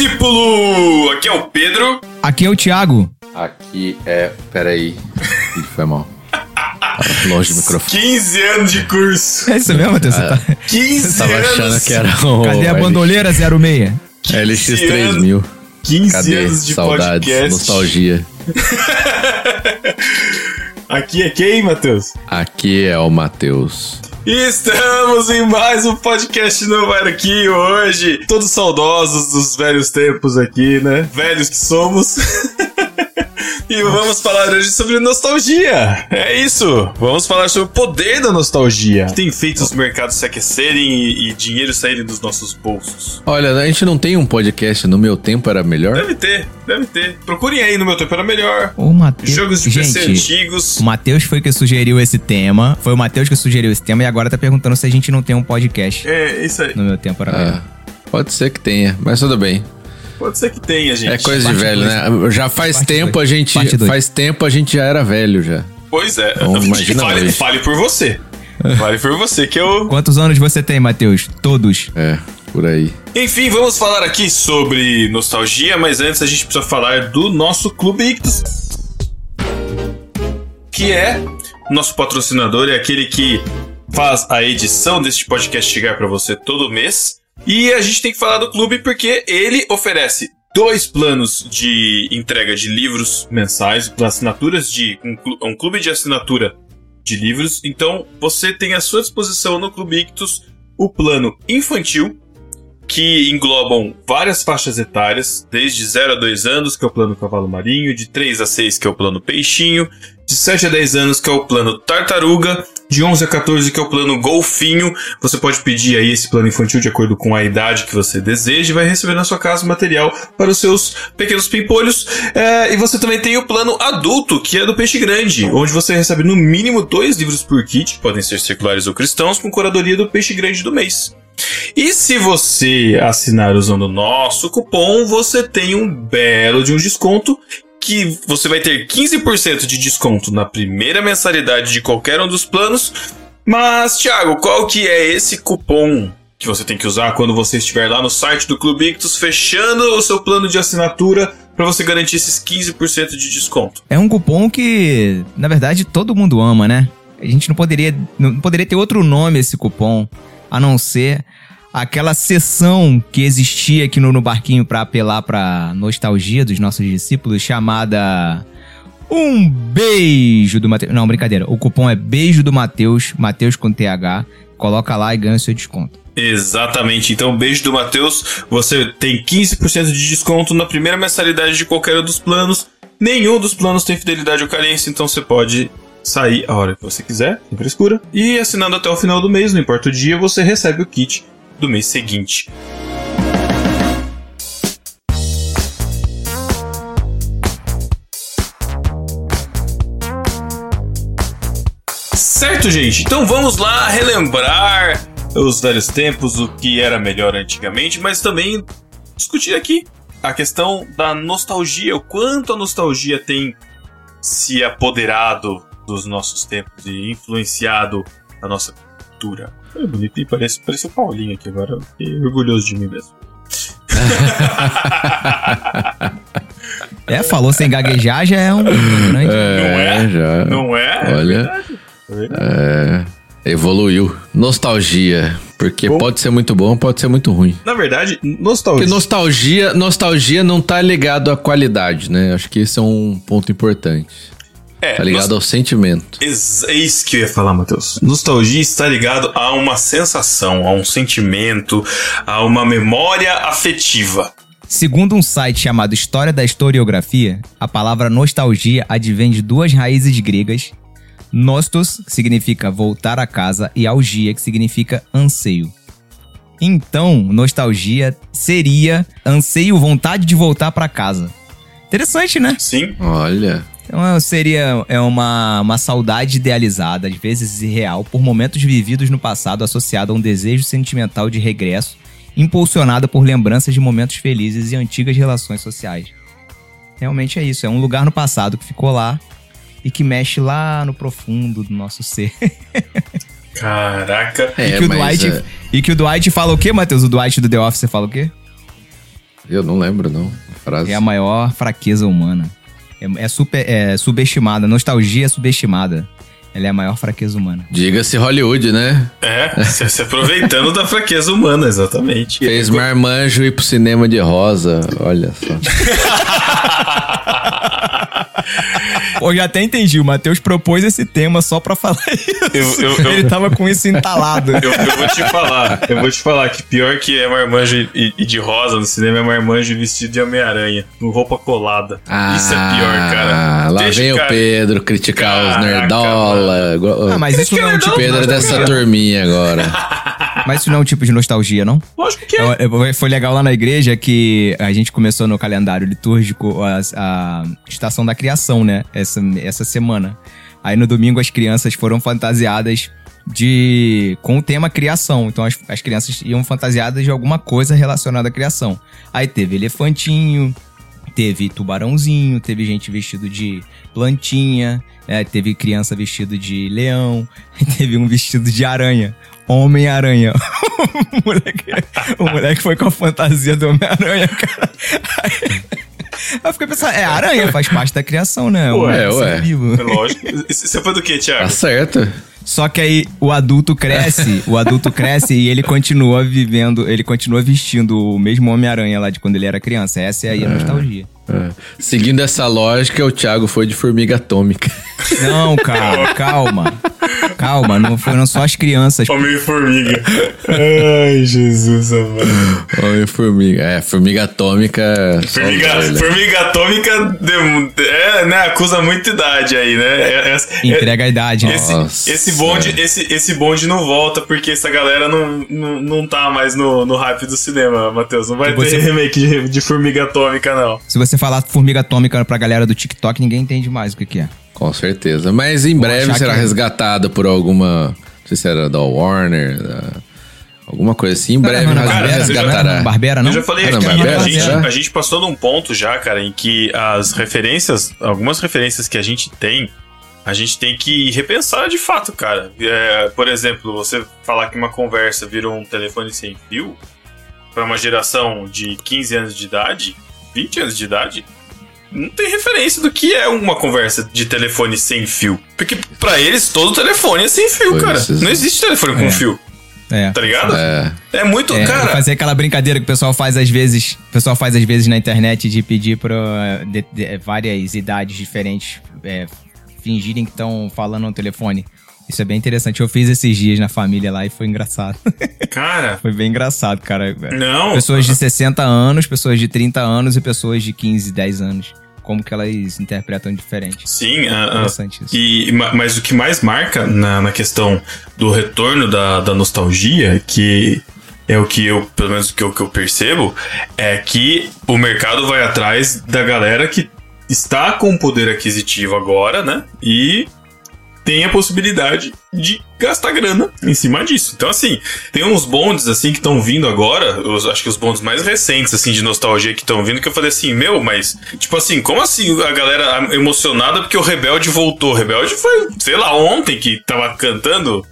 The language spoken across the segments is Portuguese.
discípulo! Aqui é o Pedro. Aqui é o Thiago. Aqui é. Peraí. Ih, Foi mal. Tava longe do microfone. 15 anos de curso. É isso mesmo, Matheus? Você tá... 15 Tava anos. achando que era o. Cadê a bandoleira 06? LX3000. 15 Cadê? anos de Saudades, podcast. nostalgia. Aqui é quem, Matheus? Aqui é o Matheus. Estamos em mais um podcast novo aqui hoje. Todos saudosos dos velhos tempos aqui, né? Velhos que somos. E vamos falar hoje sobre nostalgia. É isso. Vamos falar sobre o poder da nostalgia. Que tem feito os mercados se aquecerem e, e dinheiro saírem dos nossos bolsos. Olha, a gente não tem um podcast No Meu Tempo Era Melhor? Deve ter, deve ter. Procurem aí no meu tempo era melhor. O Matheus. Jogos de PC Gente, antigos. o Matheus foi que sugeriu esse tema. Foi o Matheus que sugeriu esse tema e agora tá perguntando se a gente não tem um podcast É, isso aí. no meu tempo. Era melhor. Ah, pode ser que tenha, mas tudo bem. Pode ser que tenha, gente. É coisa de Parte velho, dois. né? Já faz Parte tempo dois. a gente. Parte dois. Faz tempo a gente já era velho já. Pois é. Então, imagina fale, fale por você. Fale por você que eu. Quantos anos você tem, Matheus? Todos. É, por aí. Enfim, vamos falar aqui sobre nostalgia, mas antes a gente precisa falar do nosso Clube Ictus. Que é nosso patrocinador, é aquele que faz a edição deste podcast chegar para você todo mês. E a gente tem que falar do clube porque ele oferece dois planos de entrega de livros mensais, assinaturas de um, clu- clube de assinatura de livros. Então você tem à sua disposição no Clube Ictus o plano infantil, que englobam várias faixas etárias, desde 0 a 2 anos, que é o plano Cavalo Marinho, de 3 a 6, que é o plano Peixinho, de 7 a 10 anos, que é o plano Tartaruga, de 11 a 14, que é o plano Golfinho. Você pode pedir aí esse plano infantil de acordo com a idade que você deseja e vai receber na sua casa material para os seus pequenos pimpolhos. É, e você também tem o plano adulto, que é do Peixe Grande, onde você recebe no mínimo dois livros por kit, que podem ser seculares ou cristãos, com curadoria do Peixe Grande do mês. E se você assinar usando o nosso cupom, você tem um belo de um desconto que você vai ter 15% de desconto na primeira mensalidade de qualquer um dos planos. Mas, Thiago, qual que é esse cupom que você tem que usar quando você estiver lá no site do Clube Ictus fechando o seu plano de assinatura para você garantir esses 15% de desconto? É um cupom que, na verdade, todo mundo ama, né? A gente não poderia, não poderia ter outro nome esse cupom, a não ser aquela sessão que existia aqui no, no barquinho pra apelar pra nostalgia dos nossos discípulos, chamada Um Beijo do Mateus. Não, brincadeira. O cupom é Beijo do Mateus, Mateus com TH. Coloca lá e ganha seu desconto. Exatamente. Então, beijo do Matheus. Você tem 15% de desconto na primeira mensalidade de qualquer um dos planos. Nenhum dos planos tem fidelidade ou carência, então você pode sair a hora que você quiser, sem frescura. E assinando até o final do mês, não importa o dia, você recebe o kit do mês seguinte. Certo, gente? Então vamos lá relembrar os velhos tempos, o que era melhor antigamente, mas também discutir aqui a questão da nostalgia, o quanto a nostalgia tem se apoderado dos nossos tempos e influenciado a nossa cultura. É bonito e parece, parece o Paulinho aqui agora. eu Fiquei orgulhoso de mim mesmo. É, falou sem gaguejar já é um grande. Não é? já. Não é? Olha. Tá vendo? É, evoluiu. Nostalgia. Porque Bom. pode ser muito bom, pode ser muito ruim. Na verdade, nostalgia. Porque nostalgia, nostalgia não tá ligado à qualidade, né? Acho que esse é um ponto importante. É, Tá ligado ao sentimento. Ex- É isso que eu ia falar, Matheus. Nostalgia está ligado a uma sensação, a um sentimento, a uma memória afetiva. Segundo um site chamado História da Historiografia, a palavra nostalgia advém de duas raízes gregas: nostos, que significa voltar a casa, e algia, que significa anseio. Então, nostalgia seria anseio, vontade de voltar para casa. Interessante, né? Sim? Olha. Então é, seria é uma, uma saudade idealizada, às vezes irreal, por momentos vividos no passado associado a um desejo sentimental de regresso, impulsionada por lembranças de momentos felizes e antigas relações sociais. Realmente é isso, é um lugar no passado que ficou lá e que mexe lá no profundo do nosso ser. Caraca. e, É, que o Dwight, é, e que o Dwight fala o quê, Matheus? O Dwight do The Office fala o quê? Eu não lembro, não. É a maior fraqueza humana. É, é super, é subestimada. Nostalgia é subestimada. Ela é a maior fraqueza humana. Diga-se Hollywood, né? É, se, aproveitando da fraqueza humana, exatamente. Fez Marmanjo ir pro cinema de rosa. Olha só. Pô, já até entendi. O Matheus propôs esse tema só pra falar isso. Eu- eu- eu- Ele tava com isso entalado. Eu, eu vou te falar, eu vou te falar que pior que é marmanjo e, e de rosa no cinema é marmanjo vestido de Homem-Aranha, com roupa colada. Isso é pior, cara. Ah, Lá Deixa vem o o cara- Pedro criticar os Nerdola. Ah, mas isso não é um tipo é dessa nostalgia. turminha agora. Mas isso não é um tipo de nostalgia, não? Lógico que é. Eu- eu- Foi legal lá na igreja que a gente começou no calendário litúrgico a, a estação da criação, né? Essa, essa semana. Aí no domingo as crianças foram fantasiadas de com o tema criação. Então as, as crianças iam fantasiadas de alguma coisa relacionada à criação. Aí teve elefantinho, teve tubarãozinho, teve gente vestido de plantinha, né? teve criança vestido de leão, teve um vestido de aranha. Homem-Aranha. o, moleque, o moleque foi com a fantasia do Homem-Aranha, cara. Aí, eu fiquei pensando, é, aranha faz parte da criação, né? Ué, ué. vivo. É lógico. Você foi do que, Tá Thiago? certo. Só que aí o adulto cresce, o adulto cresce e ele continua vivendo, ele continua vestindo o mesmo Homem-Aranha lá de quando ele era criança. Essa é aí a nostalgia. É. Seguindo essa lógica, o Thiago foi de formiga atômica. Não, cara, calma. Calma, não foram só as crianças. Homem-Formiga. Ai, Jesus, amado. Homem-formiga. É, formiga atômica. só Formiga, formiga atômica dem- é, né, acusa muita idade aí, né? É- é- Entrega a idade. né? Esse, esse, bonde, esse, esse bonde não volta porque essa galera não, não, não tá mais no, no hype do cinema, Matheus. Não vai Se você- ter remake de, de Formiga Atômica, não. Se você falar formiga atômica pra galera do TikTok, ninguém entende mais o que, que é. Com certeza. Mas em breve achar será que- resgatado por alguma. Não sei se era da Warner, da- alguma coisa assim. Em breve Não, não, resgatará. não, Barbera, não? Eu já falei Ah, não, aqui, Barbera, a, gente, será? a gente passou num ponto já, cara, em que as referências, algumas referências que a gente tem, a gente tem que repensar de fato, cara. É, por exemplo, você falar que uma conversa virou um telefone sem fio para uma geração de 15 anos de idade, 20 anos de idade, não tem referência do que é uma conversa de telefone sem fio. Porque pra eles todo telefone é sem fio, cara. é. Não existe telefone com É. fio, É. tá ligado? É, É, muito, É, cara. fazer aquela brincadeira que o pessoal faz às vezes, o pessoal faz às vezes na internet de pedir para várias idades diferentes é, fingirem que estão falando no telefone. Isso é bem interessante. Eu fiz esses dias na família lá e foi engraçado. Cara, foi bem engraçado, cara. não. Pessoas de 60 anos, pessoas de 30 anos e pessoas de 15, 10 anos. Como que elas interpretam diferente. Sim, a- a- Interessante isso. E, ma- mas o que mais marca na, na questão do retorno da, da nostalgia, que é o que eu, pelo menos o que eu, que eu percebo, é que o mercado vai atrás da galera que está com poder aquisitivo agora, né? E tem a possibilidade de gastar grana em cima disso. Então, assim, tem uns bondes, assim, que estão vindo agora, os, acho que os bondes mais recentes, assim, de nostalgia que estão vindo, que eu falei assim, meu, mas, tipo assim, como assim a galera emocionada porque o Rebelde voltou? O Rebelde foi, sei lá, ontem que tava cantando.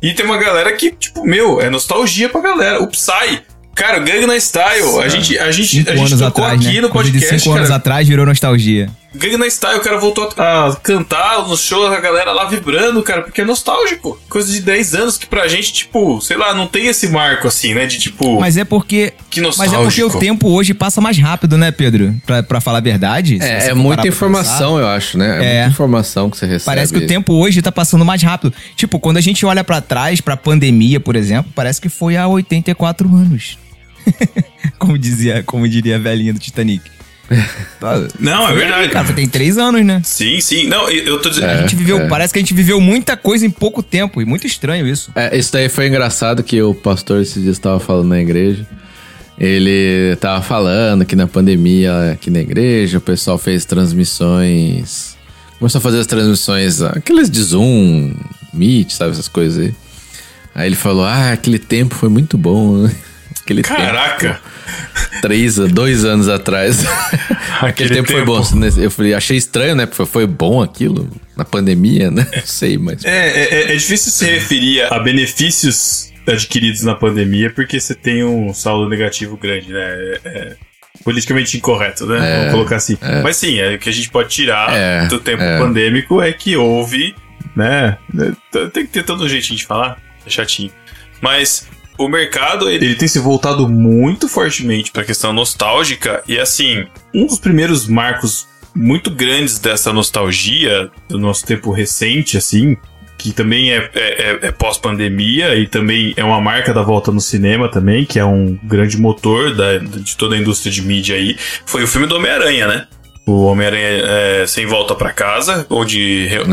E tem uma galera que, tipo, meu, é nostalgia pra galera. O Psy. Cara, Gangnam Style, a gente, a gente, Cinco a gente anos tocou atrás, aqui né? no Coisa de podcast, cinco anos cara. atrás virou nostalgia. Gangnam Style, o cara voltou a cantar nos shows, a galera lá vibrando, cara, porque é nostálgico. Coisa de 10 anos que pra gente, tipo, sei lá, não tem esse marco assim, né? De tipo, Mas é porque. que Mas nostálgico. é porque o tempo hoje passa mais rápido, né, Pedro? Pra, pra falar a verdade. é, é muita informação, eu acho, né? É, É. muita informação que você recebe. Parece que o tempo hoje tá passando mais rápido. Tipo, quando a gente olha pra trás, pra pandemia, por exemplo, parece que foi há 84 anos. como dizia, como diria a velhinha do Titanic. Tá- Não, é verdade. Cara, tem três anos, né? Sim, sim. Não, eu tô dizendo. A gente viveu, é. parece que a gente viveu muita coisa em pouco tempo e muito estranho isso. É, isso daí foi engraçado que o pastor esses dias estava falando na igreja. Ele tava falando que na pandemia aqui na igreja o pessoal fez transmissões. Começou a fazer as transmissões, aqueles de Zoom, Meet, sabe, essas coisas aí. Aí ele falou: Ah, aquele tempo foi muito bom, né? Aquele Caraca! tempo, três, dois anos atrás. aquele tempo, foi bom. Eu falei, achei estranho, né? Porque foi bom aquilo na pandemia, né? Não sei, mas. É, é, é difícil se referir a benefícios adquiridos na pandemia porque você tem um saldo negativo grande, né? É, é- politicamente incorreto, né? É, Vamos colocar assim. é. Mas sim, é, o que a gente pode tirar É, do tempo é. pandêmico é que houve, né? Tem que ter todo um jeitinho de falar, é chatinho. Mas o mercado, ele, ele tem se voltado muito fortemente pra questão nostálgica e assim, um dos primeiros marcos muito grandes dessa nostalgia do nosso tempo recente, assim, que também é, é- é- é pós-pandemia e também é uma marca da volta no cinema também, que é um grande motor da- de toda a indústria de mídia aí, foi o filme do Homem-Aranha, né? O Homem-Aranha é, Sem Volta pra Casa, onde, re-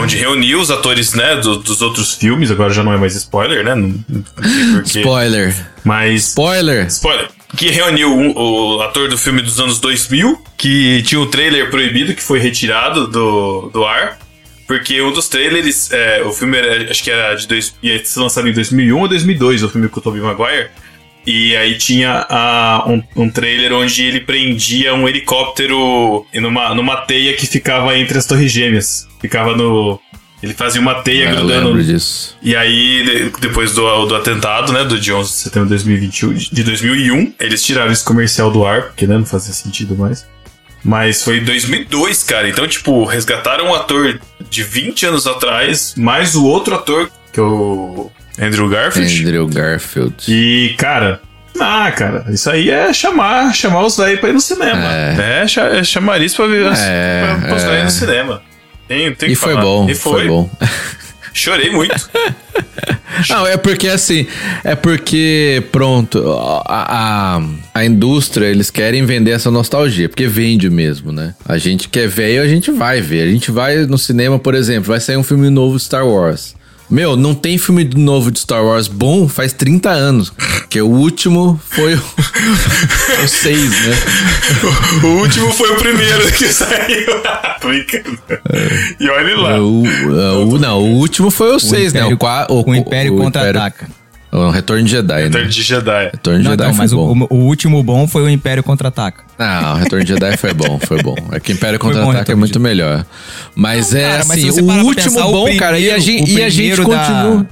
onde reuniu os atores, né, do- dos outros filmes, agora já não é mais spoiler, né? Não, não sei porquê. Spoiler. Mas Spoiler. Spoiler. Que reuniu um- o ator do filme dos anos 2000, que tinha um trailer proibido que foi retirado do, do ar. Porque um dos trailers, é, o filme era, acho que era de dois, ia ser lançado em 2001 ou 2002, o filme com o Tobey Maguire. E aí tinha um, um trailer onde ele prendia um helicóptero numa, numa teia que ficava entre as torres gêmeas. Ficava no... Ele fazia uma teia Eu grudando disso. e aí, de- depois do, do atentado, né, do de 11 de setembro de 2021, de 2001, eles tiraram esse comercial do ar, porque né, não fazia sentido mais. Mas foi em 2002, cara. Então, tipo, resgataram um ator de 20 anos atrás, mais o outro ator, que é o Andrew Garfield. Andrew Garfield. E, cara, ah, cara, isso aí é chamar, chamar os velhos pra ir no cinema. É, cha- é chamar isso pra ver É, pra, pra os é. ir no cinema. Tem, tem E que foi falar. bom, E foi. foi. bom. Chorei muito. Não, é porque assim, é porque, pronto, a, a, a indústria, eles querem vender essa nostalgia, porque vende mesmo, né? A gente quer ver e a gente vai ver. A gente vai no cinema, por exemplo, vai sair um filme novo Star Wars. Meu, não tem filme novo de Star Wars bom faz 30 anos. Que o último foi o, o 6, né? O último foi o primeiro que saiu. Brincando. E olha lá. O, o- não, o último foi o 6, né? O, qua- o Império Contra-Ataca. O Retorno de Jedi, Retorno né? de Jedi. Retorno de Não, Jedi não, foi mas o, bom. o- o último bom foi o Império Contra-Ataca. Não, o Retorno de Jedi foi bom, foi bom. É que Império Foi bom, Contra-Ataque é muito de- melhor. Mas é Cara, mas assim, você o último pensar, o bom, cara, e a primeiro- gente, o e a gente primeiro da- continua.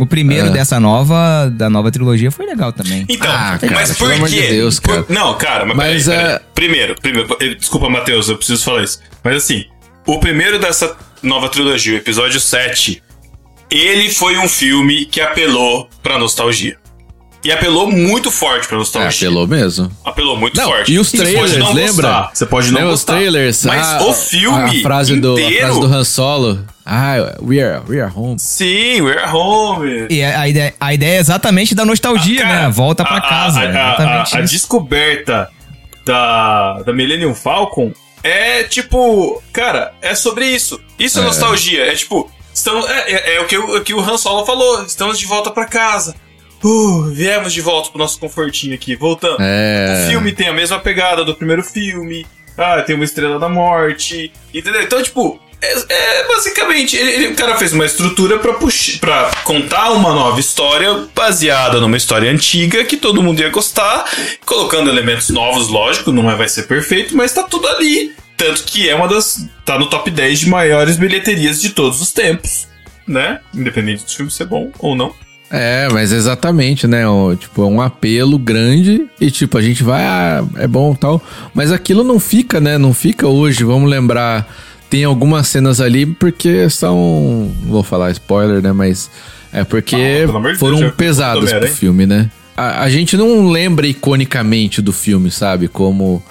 O primeiro É. dessa nova, da nova trilogia foi legal também. Então, Ah, cara, mas por quê? de Deus, Por- cara. Não, cara, mas, Mas, peraí, peraí. é- Primeiro, primeiro, eh, desculpa, Matheus, eu preciso falar isso. Mas assim, o primeiro dessa nova trilogia, o episódio 7, ele foi um filme que apelou pra nostalgia. E apelou muito forte pra É, nostalgia. apelou mesmo. Apelou muito Não, forte. e os Você trailers, não lembra? gostar, Você pode não Lembra os gostar. trailers? Mas Ah, o filme a frase, do, a inteiro... frase do Han Solo. Ah, we are, we are home. Sim, we're home. E a a ideia, a ideia é exatamente da nostalgia, Ah, Cara, né? Volta pra a- casa. A, é a- a- a descoberta da, da Millennium Falcon é tipo, cara, é sobre isso. Isso é, É. nostalgia. É tipo, estamos, é, é- é o, que, o, o que o Han Solo falou. Estamos de volta pra casa. Uh, viemos de volta pro nosso confortinho aqui, voltando. É. O filme tem a mesma pegada do primeiro filme. Ah, tem uma estrela da morte. Entendeu? Então, tipo, é, é basicamente. ele- ele- o cara fez uma estrutura pra, puxar, pra contar uma nova história baseada numa história antiga que todo mundo ia gostar, colocando elementos novos, lógico, não é- vai ser perfeito, mas tá tudo ali. Tanto que é uma das. tá no top 10 de maiores bilheterias de todos os tempos. Né? Independente do filme ser bom ou não. É, mas exatamente, né? O, tipo, é um apelo grande e, tipo, a gente vai, ah, é bom tal. Mas aquilo não fica, né? Não fica hoje. Vamos lembrar. Tem algumas cenas ali porque são. Vou falar spoiler, né? Mas é porque Ah, foram Deus, pesadas pro filme, né? A, a gente não lembra iconicamente do filme, sabe? Como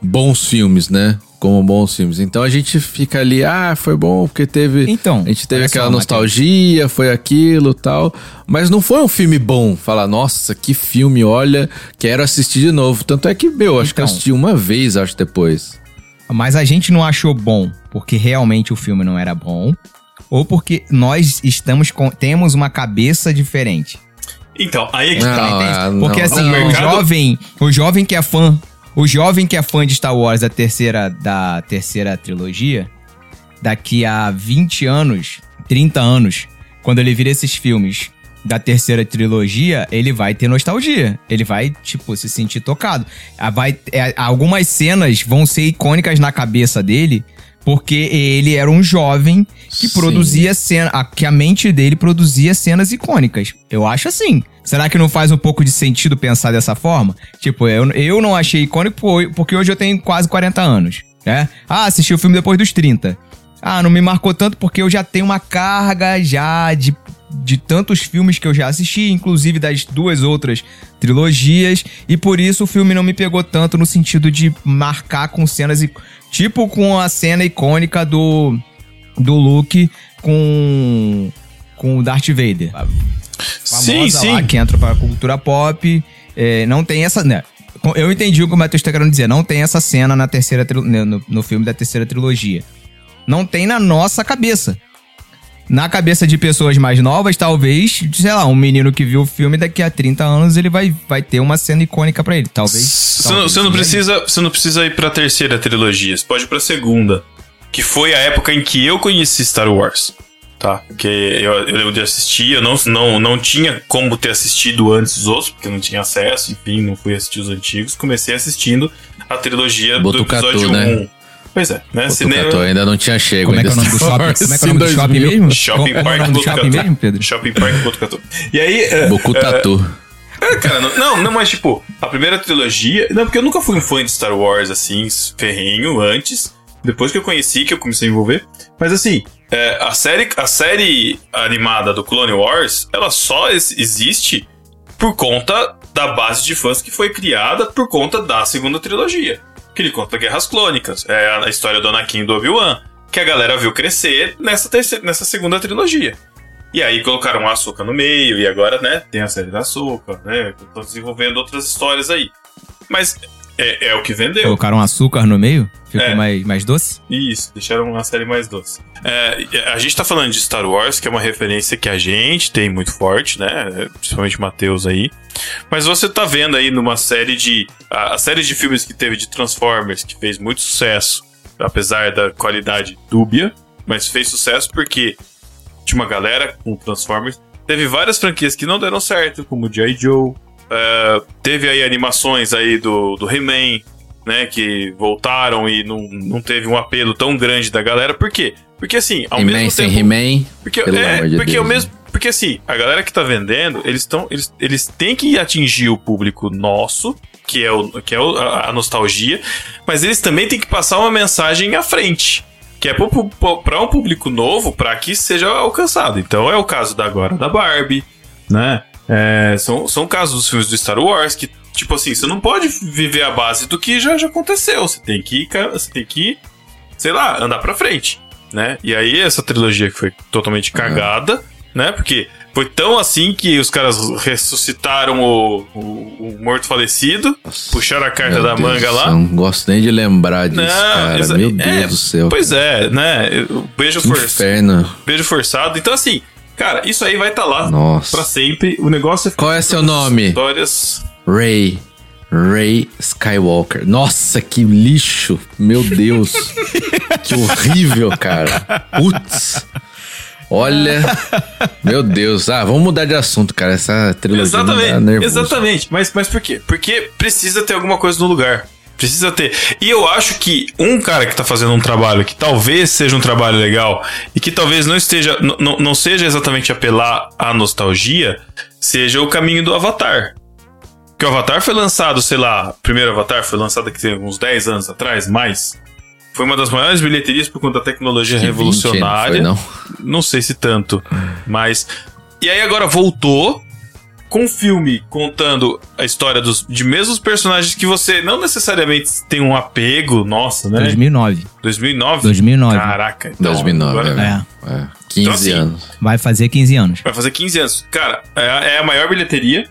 bons filmes, né? Como bons filmes. Então a gente fica ali, ah, foi bom porque teve. Então, A gente teve aquela nostalgia, foi aquilo tal. Mas não foi um filme bom. Falar, nossa, que filme, olha, quero assistir de novo. Tanto é que, meu, acho que eu Então. assisti uma vez, acho, depois. Mas a gente não achou bom porque realmente o filme não era bom. Ou porque nós estamos com, temos uma cabeça diferente. Então, aí é que Não, tá. ah, Entende? não, Porque assim, não. o mercado- jovem, o jovem que é fã, o jovem que é fã de Star Wars da terceira da terceira trilogia, daqui a 20 anos, 30 anos, quando ele vir esses filmes da terceira trilogia, ele vai ter nostalgia. Ele vai, tipo, se sentir tocado. Ah, Vai, é, algumas cenas vão ser icônicas na cabeça dele, porque ele era um jovem que Sim. produzia cena, a- que a mente dele produzia cenas icônicas. Eu acho assim. Será que não faz um pouco de sentido pensar dessa forma? Tipo, eu, eu não achei icônico porque hoje eu tenho quase 40 anos, né? Ah, assisti o filme depois dos 30. Ah, não me marcou tanto porque eu já tenho uma carga já de, de tantos filmes que eu já assisti, inclusive das duas outras trilogias, e por isso o filme não me pegou tanto no sentido de marcar com cenas, tipo com a cena icônica do, do Luke com, com o Darth Vader sim, sim. lá, que entra pra cultura pop. É, não tem essa. Né? Eu entendi o que o Matheus tá querendo dizer. Não tem essa cena na terceira né, no, no filme da terceira trilogia. Não tem na nossa cabeça. Na cabeça de pessoas mais novas, talvez, sei lá, um menino que viu o filme daqui a 30 anos, ele vai, vai ter uma cena icônica para ele. Talvez. Você não, não, precisa, você não precisa ir pra terceira trilogia, você pode ir pra segunda. Que foi a época em que eu conheci Star Wars tá? Porque eu, eu lembro de assistir, eu não, não, não tinha como ter assistido antes os outros, porque não tinha acesso, enfim, não fui assistir os antigos. Comecei assistindo a trilogia Botucatu, do episódio né? 1. Pois é, né? Cinema... ainda não tinha chego. Como é que é o nome do shopping? Como é que é o nome do shopping mesmo? Shopping Como é Park nome do shopping Botucatu. mesmo, Pedro? Shopping Park Botucatu. E aí... Bocutatu. É, cara, não, não, não, mas tipo, a primeira trilogia. Não, porque eu nunca fui um fã de Star Wars, assim, ferrenho antes. Depois que eu conheci, que eu comecei a envolver. Mas assim, é, a, série, a série animada do Clone Wars, ela só existe por conta da base de fãs que foi criada por conta da segunda trilogia. Que ele conta Guerras Clônicas. É a história do Anakin e do Obi-Wan. Que a galera viu crescer nessa, terceira, nessa segunda trilogia. E aí colocaram a Açúcar no meio, e agora, né, tem a série da Açúcar, né? Estão desenvolvendo outras histórias aí. Mas é, é o que vendeu. Colocaram açúcar no meio? Ficou É. mais, mais doce? Isso, deixaram uma série mais doce. É, a gente tá falando de Star Wars, que é uma referência que a gente tem muito forte, né? Principalmente o Matheus aí. Mas você tá vendo aí numa série de. A, a série de filmes que teve de Transformers, que fez muito sucesso, apesar da qualidade dúbia, mas fez sucesso porque tinha uma galera com Transformers. Teve várias franquias que não deram certo, como G.I. Joe. É, teve aí animações aí do, do He-Man, né? Que voltaram e não, não teve um apelo tão grande da galera. Por quê? Porque assim, ao mesmo sem tempo. He-Man. Porque, Pelo é, amor de porque Deus, o mesmo. Porque assim, a galera que tá vendendo, eles estão. Eles, eles têm que atingir o público nosso, que é, o, que é o- a, a nostalgia, mas eles também têm que passar uma mensagem à frente. Que é para um público novo, para que seja alcançado. Então é o caso da agora da Barbie, né? É, são, são casos dos filmes do Star Wars que, tipo assim, você não pode viver a base do que já, já aconteceu. Você tem que, você tem que, sei lá, andar pra frente, né? E aí essa trilogia que foi totalmente cagada, né? Porque foi tão assim que os caras ressuscitaram o, o, o morto falecido, puxaram a carta Meu da Deus manga lá. Não gosto nem de lembrar disso, cara. exa- Meu Deus é, do céu. Pois é, né? Beijo, Que for, inferno. beijo forçado. Então, assim, cara, isso aí vai estar lá Nossa. pra sempre. O negócio é Qual é seu nome? Histórias. Ray. Ray Skywalker. Nossa, que lixo. Meu Deus. que horrível, cara. Putz. Olha. Meu Deus. Ah, vamos mudar de assunto, cara. Essa trilogia Exatamente, nervoso. exatamente. Mas, mas por quê? Porque precisa ter alguma coisa no lugar. Precisa ter. E eu acho que um cara que tá fazendo um trabalho que talvez seja um trabalho legal e que talvez não esteja. n- n- não seja exatamente apelar à nostalgia, seja o caminho do Avatar. Que o Avatar foi lançado, sei lá, o primeiro Avatar foi lançado aqui uns 10 anos atrás, mais. Foi uma das maiores bilheterias por conta da tecnologia Que 20, revolucionária. não foi, não? Não sei se tanto, mas. E aí agora voltou com um filme contando a história dos, de mesmos personagens que você não necessariamente tem um apego, nossa, né? 2009. 2009? 2009. Caraca, então. 2009, agora É. É. 15 assim, anos. Vai fazer 15 anos. Vai fazer 15 anos. Cara, é, é a maior bilheteria.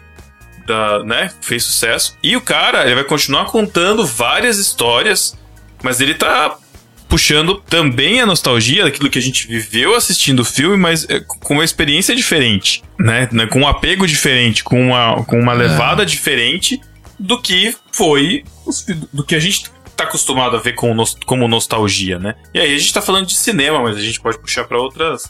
Da, né? Fez sucesso. E o cara, ele vai continuar contando várias histórias, mas ele tá puxando também a nostalgia daquilo que a gente viveu assistindo o filme, mas é, com uma experiência diferente, né? Né, Com um apego diferente, com uma, com uma levada diferente do que foi do que a gente tá acostumado a ver com, nos- como nostalgia, né? E aí a gente tá falando de cinema, mas a gente pode puxar pra outras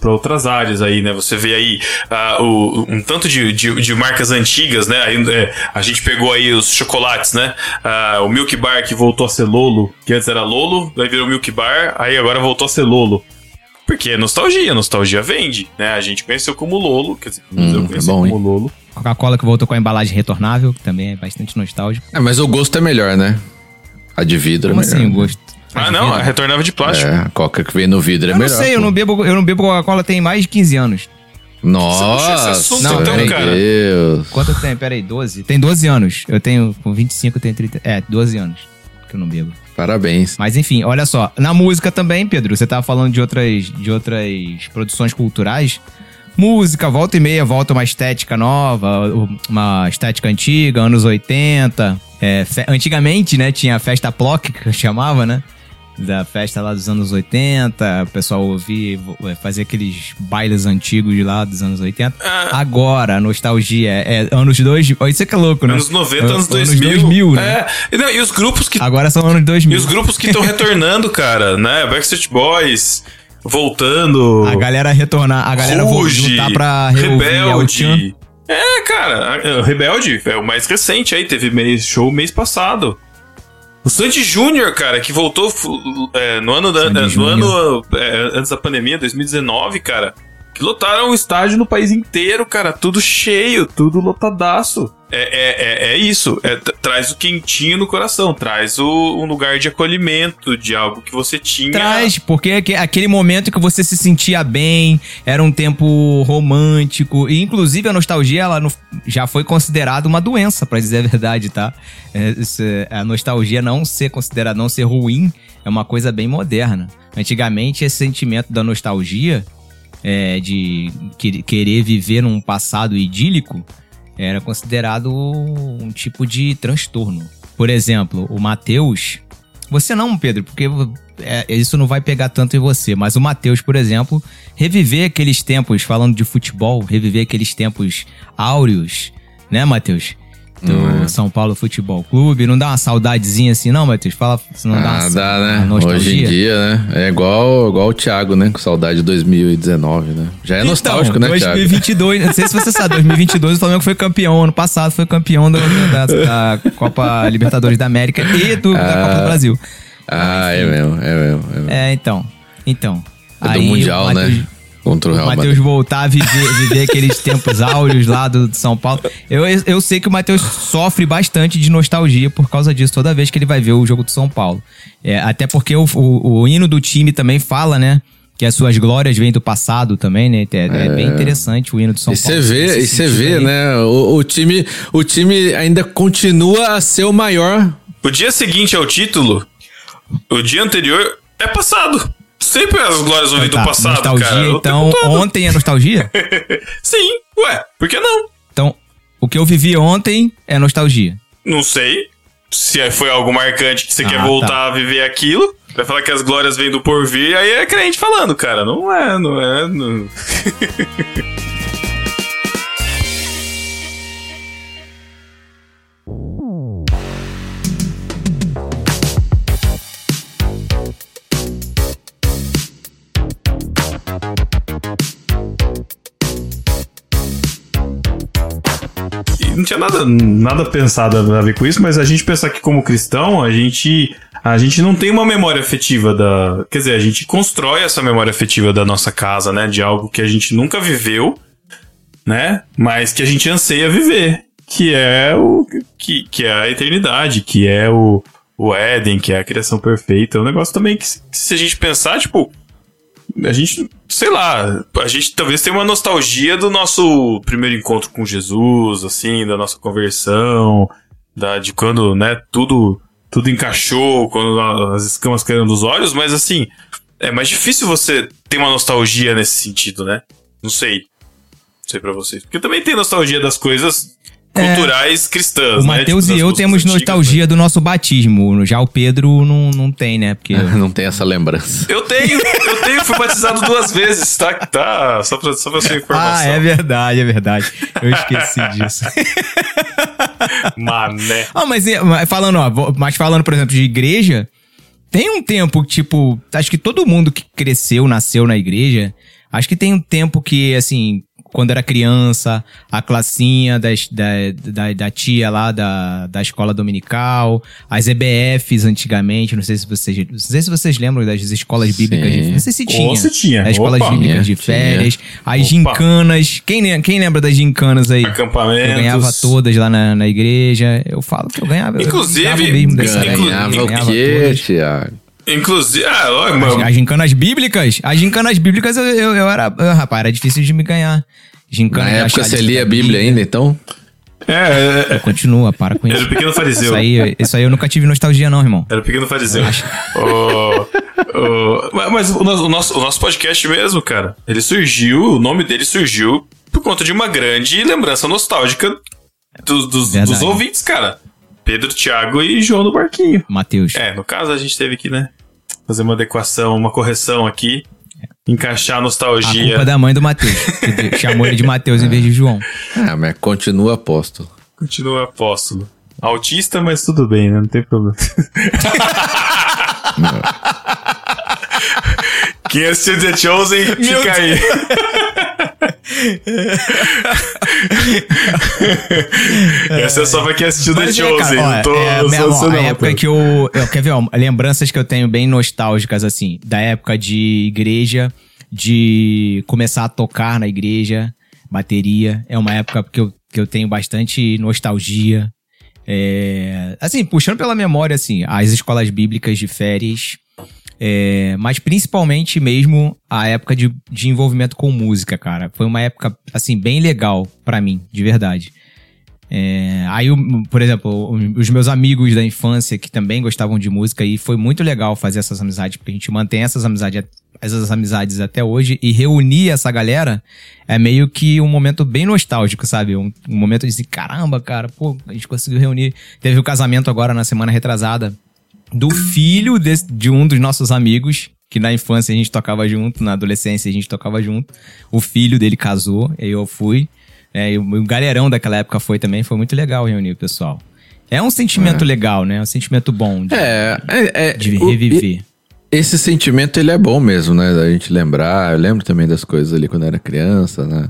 para outras áreas aí, né? Você vê aí ah, o, um tanto de, de, de marcas antigas, né? Aí, é, a gente pegou aí os chocolates, né? Ah, o Milk Bar que voltou a ser Lolo, que antes era Lolo, daí virou Milk Bar, aí agora voltou a ser Lolo. Porque é nostalgia, nostalgia vende, né? A gente conheceu como Lolo, quer dizer, Hum, eu é conheci bom, como Lolo. Coca-Cola que voltou com a embalagem retornável, que também é bastante nostálgico. É, mas o gosto é melhor, né? A de vidro Como é melhor. assim o gosto? Ah, não, a retornava de plástico. É, a coca que vem no vidro é Eu não melhor. sei, eu não bebo, eu não bebo Coca-Cola tem mais de 15 anos. Nossa, esse assunto, então, meu cara. Deus. Quanto tem? Pera aí, 12? Tem 12 anos. Eu tenho, com 25, eu tenho 30. É, 12 anos que eu não bebo. Parabéns. Mas enfim, olha só. Na música também, Pedro, você tava falando de outras, de outras produções culturais. Música, volta e meia, volta uma estética nova, uma estética antiga, anos 80. É, fe- antigamente, né, tinha a festa Plock, que eu chamava, né? Da festa lá dos anos 80, o pessoal ouvia, vo- fazia aqueles bailes antigos de lá dos anos 80. Ah. Agora, a nostalgia é, é anos 2000. Isso é que é louco, né? Anos 90, anos Anos 2000. 2000, né? É. E, não, e os grupos que Agora são anos E 2000. os grupos que estão retornando, cara, né? Backstreet Boys, voltando. A galera retornar, a galera Ruge, juntar pra. Rebelde. É, cara, Rebelde é o mais recente aí, teve show mês passado. O Sandy Júnior, cara, que voltou é, no ano, da, no ano é, antes da pandemia, 2019, cara, que lotaram o estádio no país inteiro, cara, tudo cheio, tudo lotadaço. É, é, é, é isso, é, traz o quentinho no coração, traz o, um lugar de acolhimento, de algo que você tinha. Traz, porque aque- aquele momento que você se sentia bem, era um tempo romântico, e inclusive a nostalgia, ela no- já foi considerada uma doença, pra dizer a verdade, tá? É- a nostalgia não ser considerada, não ser ruim, é uma coisa bem moderna. Antigamente, esse sentimento da nostalgia, é, de que- querer viver num passado idílico, era considerado um tipo de transtorno. Por exemplo, o Matheus. Você não, Pedro, porque é, isso não vai pegar tanto em você, mas o Matheus, por exemplo, reviver aqueles tempos, falando de futebol, reviver aqueles tempos áureos, né, Matheus? Do Hum. São Paulo Futebol Clube. Não dá uma saudadezinha assim, não, Matheus? Fala, se não dá Ah, uma, dá, uma né? nostalgia. Hoje em dia, né? É igual, igual o Thiago, né? Com saudade de 2019, né? Já é nostálgico, então, né, Thiago? 2022, não sei se você sabe, 2022 o Flamengo foi campeão, ano passado foi campeão da, da- da Copa Libertadores da América e do, da Copa do Brasil. Ah, é mesmo, é mesmo. É, mesmo. É, então, então. É do Aí Mundial, né? Contra o O Real Matheus Madrid. voltar a viver, viver aqueles tempos áureos lá do, de São Paulo. Eu, eu sei que o Matheus sofre bastante de nostalgia por causa disso, toda vez que ele vai ver o jogo do São Paulo. É, até porque o, o, o hino do time também fala, né? Que as suas glórias vêm do passado também, né? É, é bem interessante o hino do São E Paulo. você vê, e você vê, aí. né? O, o time, o time ainda continua a ser o maior. O dia seguinte ao título, o dia anterior é passado. Sempre as glórias vão vir do Tá, passado, nostalgia, cara. então ontem é nostalgia? Sim, ué, por que não? Então, o que eu vivi ontem é nostalgia. Não sei. Se foi algo marcante que você Ah, quer voltar tá. a viver aquilo. Vai falar que as glórias vêm do porvir, aí é crente falando, cara. Não é, não é. Não... não tinha nada, nada pensado a ver com isso, mas a gente pensar que como cristão, a gente a gente não tem uma memória afetiva da, quer dizer, a gente constrói essa memória afetiva da nossa casa, né, de algo que a gente nunca viveu, né, mas que a gente anseia viver, que é o que, que é a eternidade, que é o o Éden, que é a criação perfeita. É um negócio também que, se- a gente pensar, tipo, a gente, sei lá, a gente talvez tenha uma nostalgia do nosso primeiro encontro com Jesus, assim, da nossa conversão, da, de quando, né, tudo, tudo encaixou, quando as escamas caíram dos olhos, mas assim, é mais difícil você ter uma nostalgia nesse sentido, né? Não sei. Não sei pra vocês. Porque também tem nostalgia das coisas culturais cristãs, O né? Matheus Tipo, e eu temos antigas, nostalgia do nosso batismo. Já o Pedro não, não tem, né? Porque. Não tem essa lembrança. Eu tenho, eu tenho, fui batizado duas vezes, tá? Tá, só pra, só pra sua informação. Ah, é verdade, é verdade. Eu esqueci disso. Mané. ah, mas é, mas falando, ó, mas falando, por exemplo, de igreja, tem um tempo, tipo, acho que todo mundo que cresceu, nasceu na igreja, acho que tem um tempo que, assim, quando era criança, a classinha das, da, da, da tia lá da, da escola dominical, as EBFs antigamente, não sei se vocês, não sei se vocês lembram das escolas bíblicas, Sim. de, não sei se Ou tinha. se tinha. As escolas Opa. bíblicas de Tinha, férias, as Opa. gincanas, quem, quem lembra das gincanas aí? Acampamentos. Eu ganhava todas lá na, na igreja. Eu falo que eu ganhava. eu Inclusive, ganhava mesmo Ganhava eu o ganhava quê, todas. Thiago? Inclusive, ah, ó, As, mano, as gincanas bíblicas? As gincanas bíblicas eu, eu, eu era. eu, rapaz, era difícil de me ganhar. Gincana Na época você lia a Bíblia ainda, então? é, é, é, Continua, para com era o isso. pequeno fariseu. Isso aí, isso aí eu nunca tive nostalgia, não, irmão. Era o pequeno fariseu. O- o- mas- mas o nosso, o nosso- o nosso podcast mesmo, cara, ele surgiu, o nome dele surgiu por conta de uma grande lembrança nostálgica dos, dos, Verdade. dos ouvintes, cara. Pedro, Thiago e João do Barquinho. Matheus. É, no caso a gente teve que, né, fazer uma adequação, uma correção aqui, encaixar a A nostalgia. culpa é da mãe do Matheus. que chamou ele de Matheus em vez de João. Ah, mas continua apóstolo. Continua apóstolo. Autista, mas tudo bem, né? Não tem problema. Quem assistiu The Chosen, fica aí. Essa é só pra quem assistiu The Mas é, Chosen. cara, ó, não tô é, não minha- você a não, época que eu, eu. Quer ver, ó, lembranças que eu tenho bem nostálgicas, assim, da época de igreja, de começar a tocar na igreja, bateria. É uma época que eu, que eu tenho bastante nostalgia. É, assim, puxando pela memória, assim, as escolas bíblicas de férias. É, mas principalmente mesmo a época de, de envolvimento com música, cara. Foi uma época, assim, bem legal pra mim, de verdade. É, aí, por exemplo, os meus amigos da infância que também gostavam de música, e foi muito legal fazer essas amizades, porque a gente mantém essas amizades, essas amizades até hoje, e reunir essa galera é meio que um momento bem nostálgico, sabe? Um, um momento de caramba, cara, pô, a gente conseguiu reunir. Teve o casamento agora na semana retrasada do filho desse- de um dos nossos amigos, que na infância a gente tocava junto, na adolescência a gente tocava junto. O filho dele casou, aí eu fui. É, e o o galerão daquela época foi também, foi muito legal reunir o pessoal. É um sentimento legal, né? É um sentimento bom de, É, é, é de o- reviver. Esse sentimento, ele é bom mesmo, né? Da gente lembrar. Eu lembro também das coisas ali quando eu era criança, né?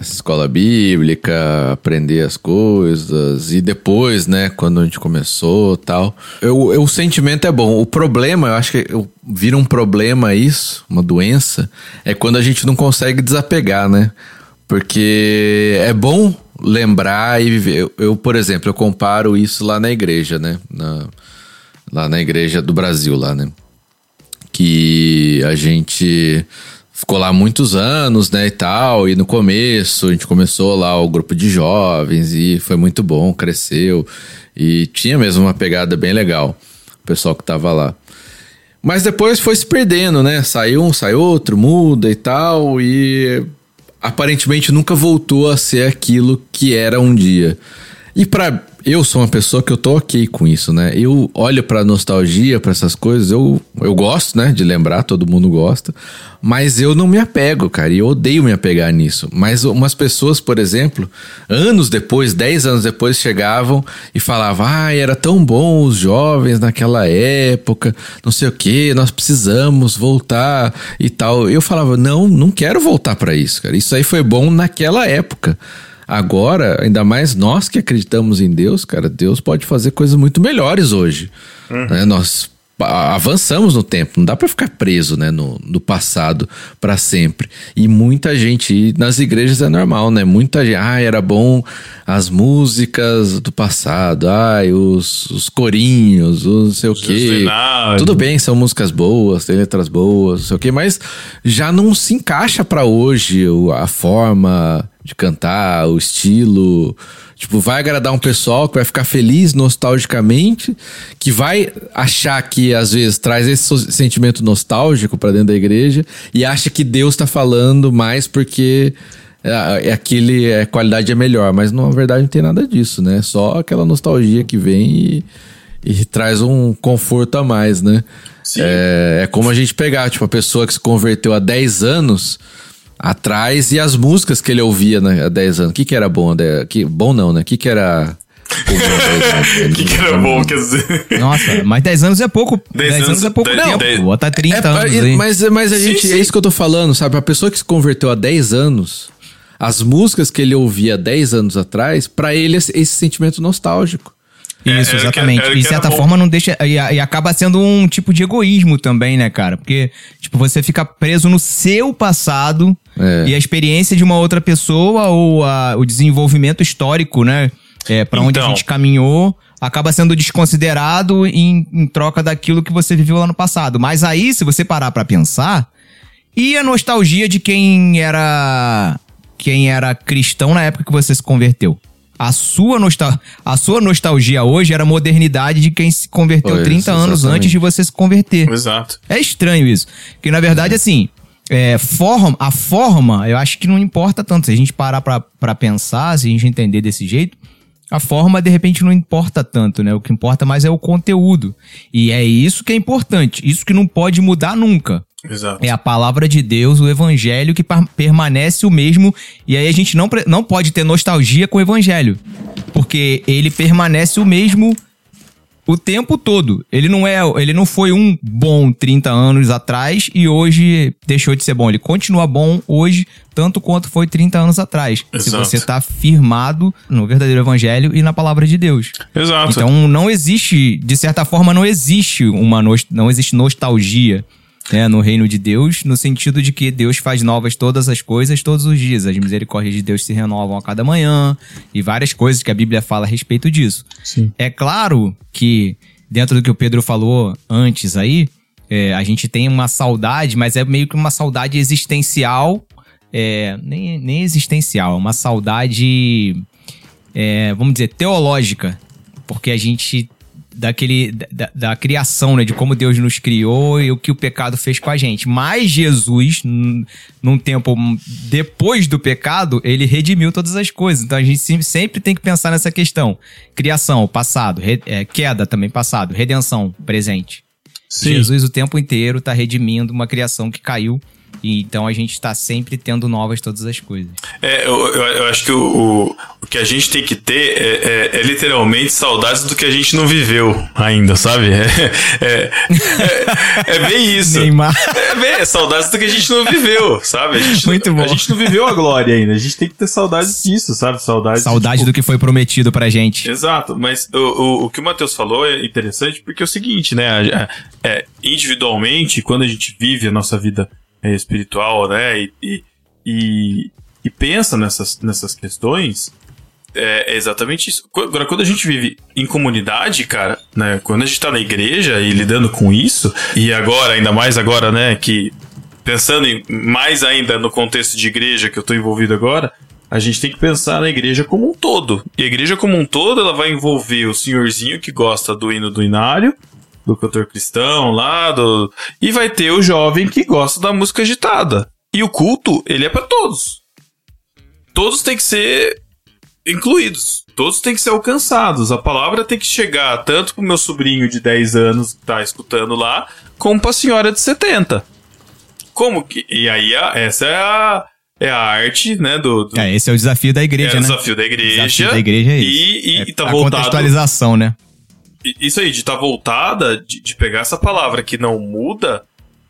Escola bíblica, aprender as coisas. E depois, né? Quando a gente começou tal. Eu, eu- o sentimento é bom. O problema, eu acho que eu, vira um problema isso, uma doença, é quando a gente não consegue desapegar, né? Porque é bom lembrar e viver. Eu, eu, por exemplo, eu comparo isso lá na igreja, né? Na, lá na igreja do Brasil, lá, né? Que a gente ficou lá muitos anos, né, e tal, e no começo a gente começou lá o grupo de jovens e foi muito bom, cresceu e tinha mesmo uma pegada bem legal, o pessoal que tava lá. Mas depois foi se perdendo, né? Saiu um, sai outro, muda e tal, e aparentemente nunca voltou a ser aquilo que era um dia. E pra eu sou uma pessoa que eu tô ok com isso, né? Eu olho pra nostalgia, pra essas coisas, eu, eu gosto, né? De lembrar, todo mundo gosta. Mas eu não me apego, cara. E eu odeio me apegar nisso. Mas umas pessoas, por exemplo, anos depois, 10 anos depois, chegavam e falavam: Ah, era tão bom os jovens naquela época, não sei o que, nós precisamos voltar e tal. Eu falava: Não, não quero voltar pra isso, cara. Isso aí foi bom naquela época. Agora, ainda mais nós que acreditamos em Deus, cara, Deus pode fazer coisas muito melhores hoje. né? Nós avançamos no tempo, não dá pra ficar preso né, no, no passado pra sempre. E muita gente, nas igrejas é normal, né? Muita gente, ah, era bom as músicas do passado, ai, os, os corinhos, os não sei o quê. Tudo bem, são músicas boas, tem letras boas, não sei o quê, mas já não se encaixa pra hoje a forma de cantar, o estilo. Tipo, vai agradar um pessoal que vai ficar feliz nostalgicamente, que vai achar que às vezes traz esse sentimento nostálgico pra dentro da igreja e acha que Deus tá falando mais porque é, é aquele a qualidade é melhor, mas na verdade não tem nada disso, né? Só aquela nostalgia que vem e, e traz um conforto a mais, né? É, é como a gente pegar, tipo, a pessoa que se converteu há 10 anos atrás e as músicas que ele ouvia né, há 10 anos. O que, que era bom? né? Que, bom não, né? O que, que era. comum há 10 anos? O que, que era bom, quer dizer. Nossa, mas 10 anos é pouco. 10 10 anos, anos- é pouco dez- tempo. dez- Bota 30 É, anos é, aí. mas, mas a Sim, gente, sim. é isso que eu tô falando, sabe? A pessoa que se converteu há 10 anos, as músicas que ele ouvia 10 anos atrás, pra ele esse, esse sentimento nostálgico. É, Isso, exatamente. era e que de certa forma não deixa. E, e acaba sendo um tipo de egoísmo também, né, cara? Porque, tipo, você fica preso no seu passado É. e a experiência de uma outra pessoa ou a- o desenvolvimento histórico, né? É, para onde a Então. gente caminhou, acaba sendo desconsiderado em, em troca daquilo que você viveu lá no passado. Mas aí, se você parar pra pensar, e a nostalgia de quem era quem era cristão na época que você se converteu? A sua, nostal a sua nostalgia hoje era a modernidade de quem se converteu Pois, 30 anos exatamente. antes de você se converter. Exato. É estranho isso. Porque, na verdade, assim, é, forma, a forma, eu acho que não importa tanto. Se a gente parar pra, pra pensar, se a gente entender desse jeito, a forma, de repente, não importa tanto, né? O que importa mais é o conteúdo. E é isso que é importante. Isso que não pode mudar nunca. Exato. É a palavra de Deus, o evangelho que permanece o mesmo. E aí a gente não, não pode ter nostalgia com o evangelho. Porque ele permanece o mesmo o tempo todo. Ele não é, ele não foi um bom 30 anos atrás e hoje deixou de ser bom. Ele continua bom hoje tanto quanto foi 30 anos atrás. Se Exato. você tá firmado no verdadeiro evangelho e na palavra de Deus. Exato. Então não existe, de certa forma, não existe uma não existe nostalgia né, no reino de Deus, no sentido de que Deus faz novas todas as coisas todos os dias. As misericórdias de Deus se renovam a cada manhã e várias coisas que a Bíblia fala a respeito disso. Sim. É claro que, dentro do que o Pedro falou antes aí, é, a gente tem uma saudade, mas é meio que uma saudade existencial. é, nem, nem existencial, é uma saudade, é, vamos dizer, teológica. Porque a gente. Daquele. Da, da criação, né? De como Deus nos criou e o que o pecado fez com a gente. Mas Jesus, num tempo depois do pecado, ele redimiu todas as coisas. Então a gente sempre tem que pensar nessa questão: criação, passado, é, queda também, passado, redenção, presente. Sim. Jesus o tempo inteiro tá redimindo uma criação que caiu. E então a gente tá sempre tendo novas todas as coisas. É, eu, eu, eu acho que o, o, que a gente tem que ter é, é- é literalmente saudades do que a gente não viveu ainda, sabe? É, é, é- é bem isso. Neymar. É bem, é saudades do que a gente não viveu, sabe? Muito não, bom. A gente não viveu a glória ainda. A gente tem que ter saudades disso, sabe? Saudades. Saudade tipo, do que foi prometido pra gente. Exato, mas o, o, o que o Matheus falou é interessante porque é o seguinte, né? é, individualmente, quando a gente vive a nossa vida espiritual, né? E, e, e, e pensa nessas, nessas questões, é, é exatamente isso. Agora, quando a gente vive em comunidade, cara, né? Quando a gente tá na igreja e lidando com isso, e agora, ainda mais agora, né? Que pensando em, mais ainda no contexto de igreja que eu tô envolvido agora, a gente tem que pensar na igreja como um todo. E a igreja como um todo, ela vai envolver o senhorzinho que gosta do hino do inário, do cantor cristão lá, do... e vai ter o jovem que gosta da música agitada. E o culto, ele é pra todos. Todos têm que ser incluídos. Todos têm que ser alcançados. A palavra tem que chegar tanto pro meu sobrinho de 10 anos que tá escutando lá, como pra senhora de 70. Como que. E aí, a- essa é a, é a arte, né? Do, do- É, esse é o desafio da é igreja, o né? desafio da igreja. desafio da igreja é isso. E, e, É e tá a voltado. contextualização, né? Isso aí, de estar voltada, de, de pegar essa palavra que não muda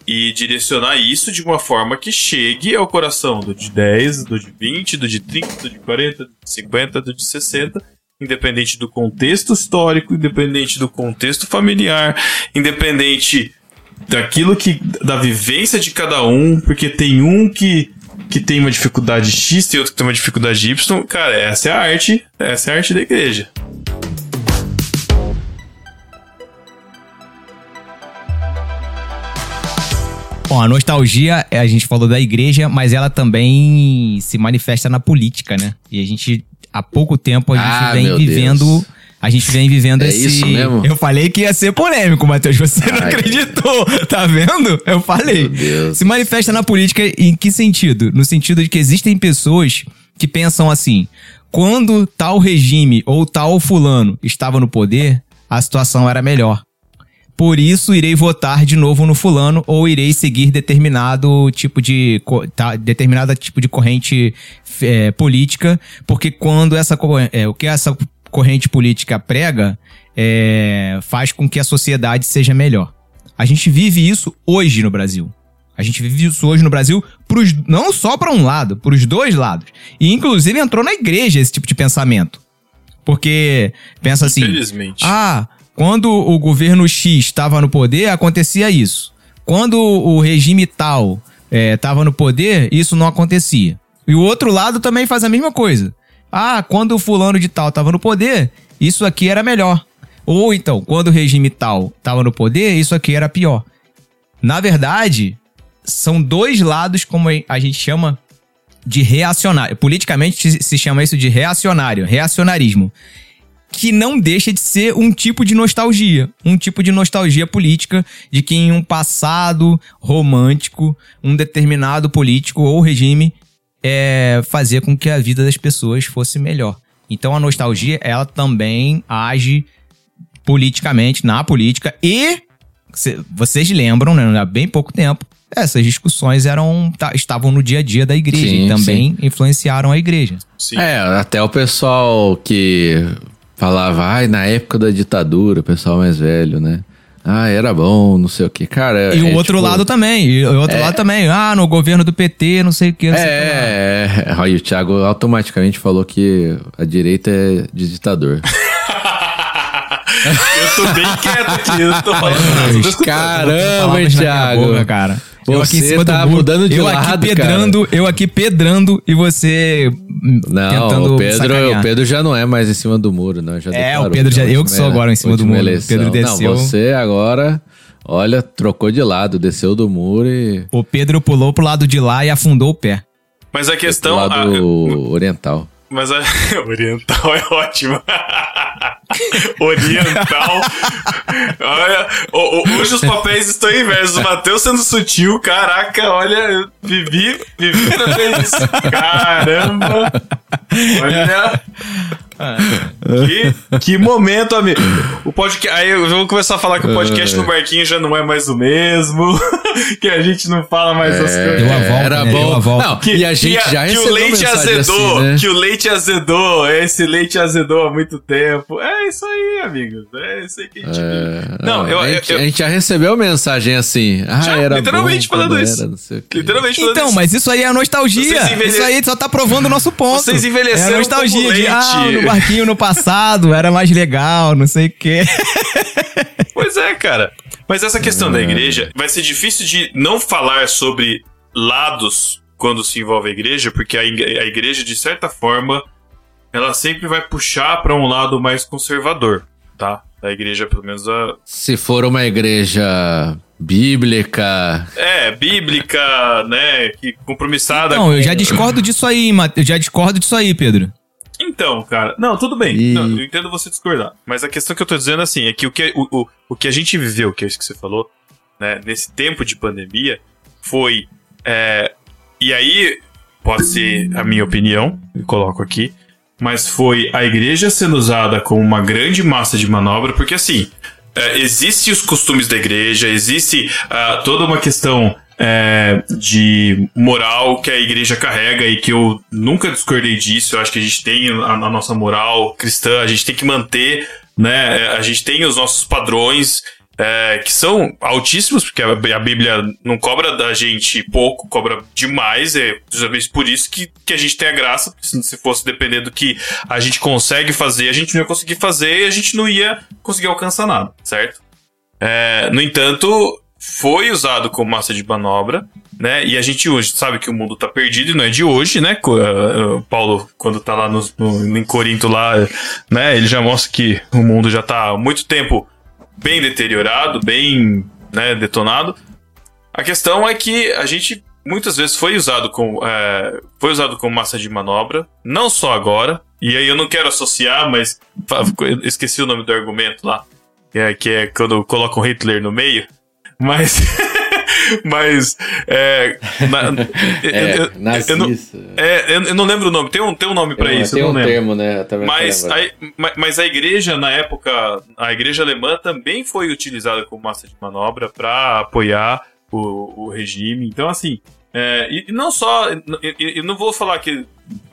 e direcionar isso de uma forma que chegue ao coração do de 10, do de 20, do de 30, do de 40, do de 50, do de 60, independente do contexto histórico, independente do contexto familiar, independente daquilo que da vivência de cada um, porque tem um que que tem uma dificuldade X e outro que tem uma dificuldade Y, cara, essa é a arte, essa é a arte da igreja. Bom, a nostalgia, é, a gente falou da igreja, mas ela também se manifesta na política, né? E a gente, há pouco tempo, a gente Ah, vem vivendo. Deus. A gente vem vivendo É esse. isso mesmo? Eu falei que ia ser polêmico, Matheus. Você não Ai. acreditou. Tá vendo? Eu falei. Meu Deus. Se manifesta na política em que sentido? No sentido de que existem pessoas que pensam assim: quando tal regime ou tal fulano estava no poder, a situação era melhor. Por isso irei votar de novo no fulano ou irei seguir determinado tipo de tá, determinada tipo de corrente é, política, porque quando essa é, o que essa corrente política prega é, faz com que a sociedade seja melhor. A gente vive isso hoje no Brasil. A gente vive isso hoje no Brasil pros, não só para um lado, para os dois lados. E inclusive entrou na igreja esse tipo de pensamento. Porque pensa assim: Infelizmente. ah, quando o governo X estava no poder, acontecia isso. Quando o regime tal estava no poder, isso não acontecia. E o outro lado também faz a mesma coisa. Ah, quando o fulano de tal estava no poder, isso aqui era melhor. Ou então, quando o regime tal estava no poder, isso aqui era pior. Na verdade, são dois lados, como a gente chama de reacionário. Politicamente se chama isso de reacionário, reacionarismo. Que não deixa de ser um tipo de nostalgia. Um tipo de nostalgia política de que em um passado romântico, um determinado político ou regime é, fazia com que a vida das pessoas fosse melhor. Então a nostalgia, ela também age politicamente, na política, e vocês lembram, né, há bem pouco tempo, essas discussões eram estavam no dia a dia da igreja sim, e também sim. influenciaram a igreja. Sim. É, até o pessoal que falava, ai, na época da ditadura, o pessoal mais velho, né? Ah, era bom, não sei o que. Cara. E é, o outro tipo, lado também. E o outro é, lado também. Ah, no governo do PT, não sei o que. É, é, aí o Thiago automaticamente falou que a direita é de ditador. eu tô bem quieto aqui, eu tô falando. Caramba, Thiago. Boca, cara. Eu aqui em cima tá do muro, mudando de eu lado, aqui pedrando, cara. eu aqui pedrando e você não, tentando o Pedro, o Pedro já não é mais em cima do muro, não, já É, o Pedro já, eu que sou agora em cima do muro. Eleição. Pedro desceu. Não, você agora Olha, trocou de lado, desceu do muro e. O Pedro pulou pro lado de lá e afundou o pé. Mas a questão. Pro lado a... oriental. Mas a... oriental é ótimo. oriental. olha, hoje os papéis estão inversos. O Matheus sendo sutil, caraca, olha, vivi, vivi pra ver isso. Caramba. Olha. Que, que momento, amigo. O podcast. Aí eu vou começar a falar que o podcast no barquinho já não é mais o mesmo. que a gente não fala mais as é, coisas. Deu a volta, Era né? bom. Volta. Não, que, e a gente que, já que o leite azedou. Assim, né? Que o leite azedou. Esse leite azedou há muito tempo. É isso aí, amigos. É isso aí que a gente é, Não, eu, a, gente, eu, a gente já recebeu mensagem assim. Ah, já, era literalmente bom, falando isso. literalmente falando então, isso. mas isso aí é a nostalgia. Envelhe... Isso aí só tá provando o nosso ponto. Vocês envelheceram é a nostalgia de, ah, barquinho no passado era mais legal, não sei o quê. Pois é, cara. Mas essa questão da igreja vai ser difícil de não falar sobre lados quando se envolve a igreja, porque a igreja, de certa forma, ela sempre vai puxar para um lado mais conservador, tá? Da igreja, pelo menos a. Se for uma igreja bíblica. É, bíblica, né? Que compromissada. Não, com... eu já discordo disso aí, eu já discordo disso aí, Pedro. Então, cara, não, tudo bem. E... Não, eu entendo você discordar. Mas a questão que eu tô dizendo assim é que o que, o, o, o que a gente viveu, que é isso que você falou, né, nesse tempo de pandemia, foi. É, e aí, pode ser a minha opinião, eu coloco aqui, mas foi a igreja sendo usada como uma grande massa de manobra, porque assim, é, existe os costumes da igreja, existe uh, toda uma questão é, de moral que a igreja carrega e que eu nunca discordei disso. Eu acho que a gente tem a, a nossa moral cristã, a gente tem que manter, né? A gente tem os nossos padrões. É, que são altíssimos, porque a, Bíblia não cobra da gente pouco, cobra demais. É justamente por isso que, que a gente tem a graça. Se fosse depender do que a gente consegue fazer, a gente não ia conseguir fazer e a gente não ia conseguir alcançar nada, certo? É, no entanto, foi usado como massa de manobra, né? E a gente hoje sabe que o mundo tá perdido e não é de hoje, né? Uh, Paulo, quando tá lá no, no, em Corinto lá, né? Ele já mostra que o mundo já tá há muito tempo bem deteriorado, bem né, detonado. A questão é que a gente muitas vezes foi usado como é, foi usado como massa de manobra, não só agora. E aí eu não quero associar, mas esqueci o nome do argumento lá, que é, que é quando colocam Hitler no meio. Mas. mas. É, na, é, eu, nazista. Eu não, é, eu não lembro o nome. Tem um, tem um nome para isso. Tem um termo, né? mas, a, mas a igreja, na época, a igreja alemã também foi utilizada como massa de manobra para apoiar o, o regime. Então, assim. É, e, e, não só. Eu, eu não vou falar que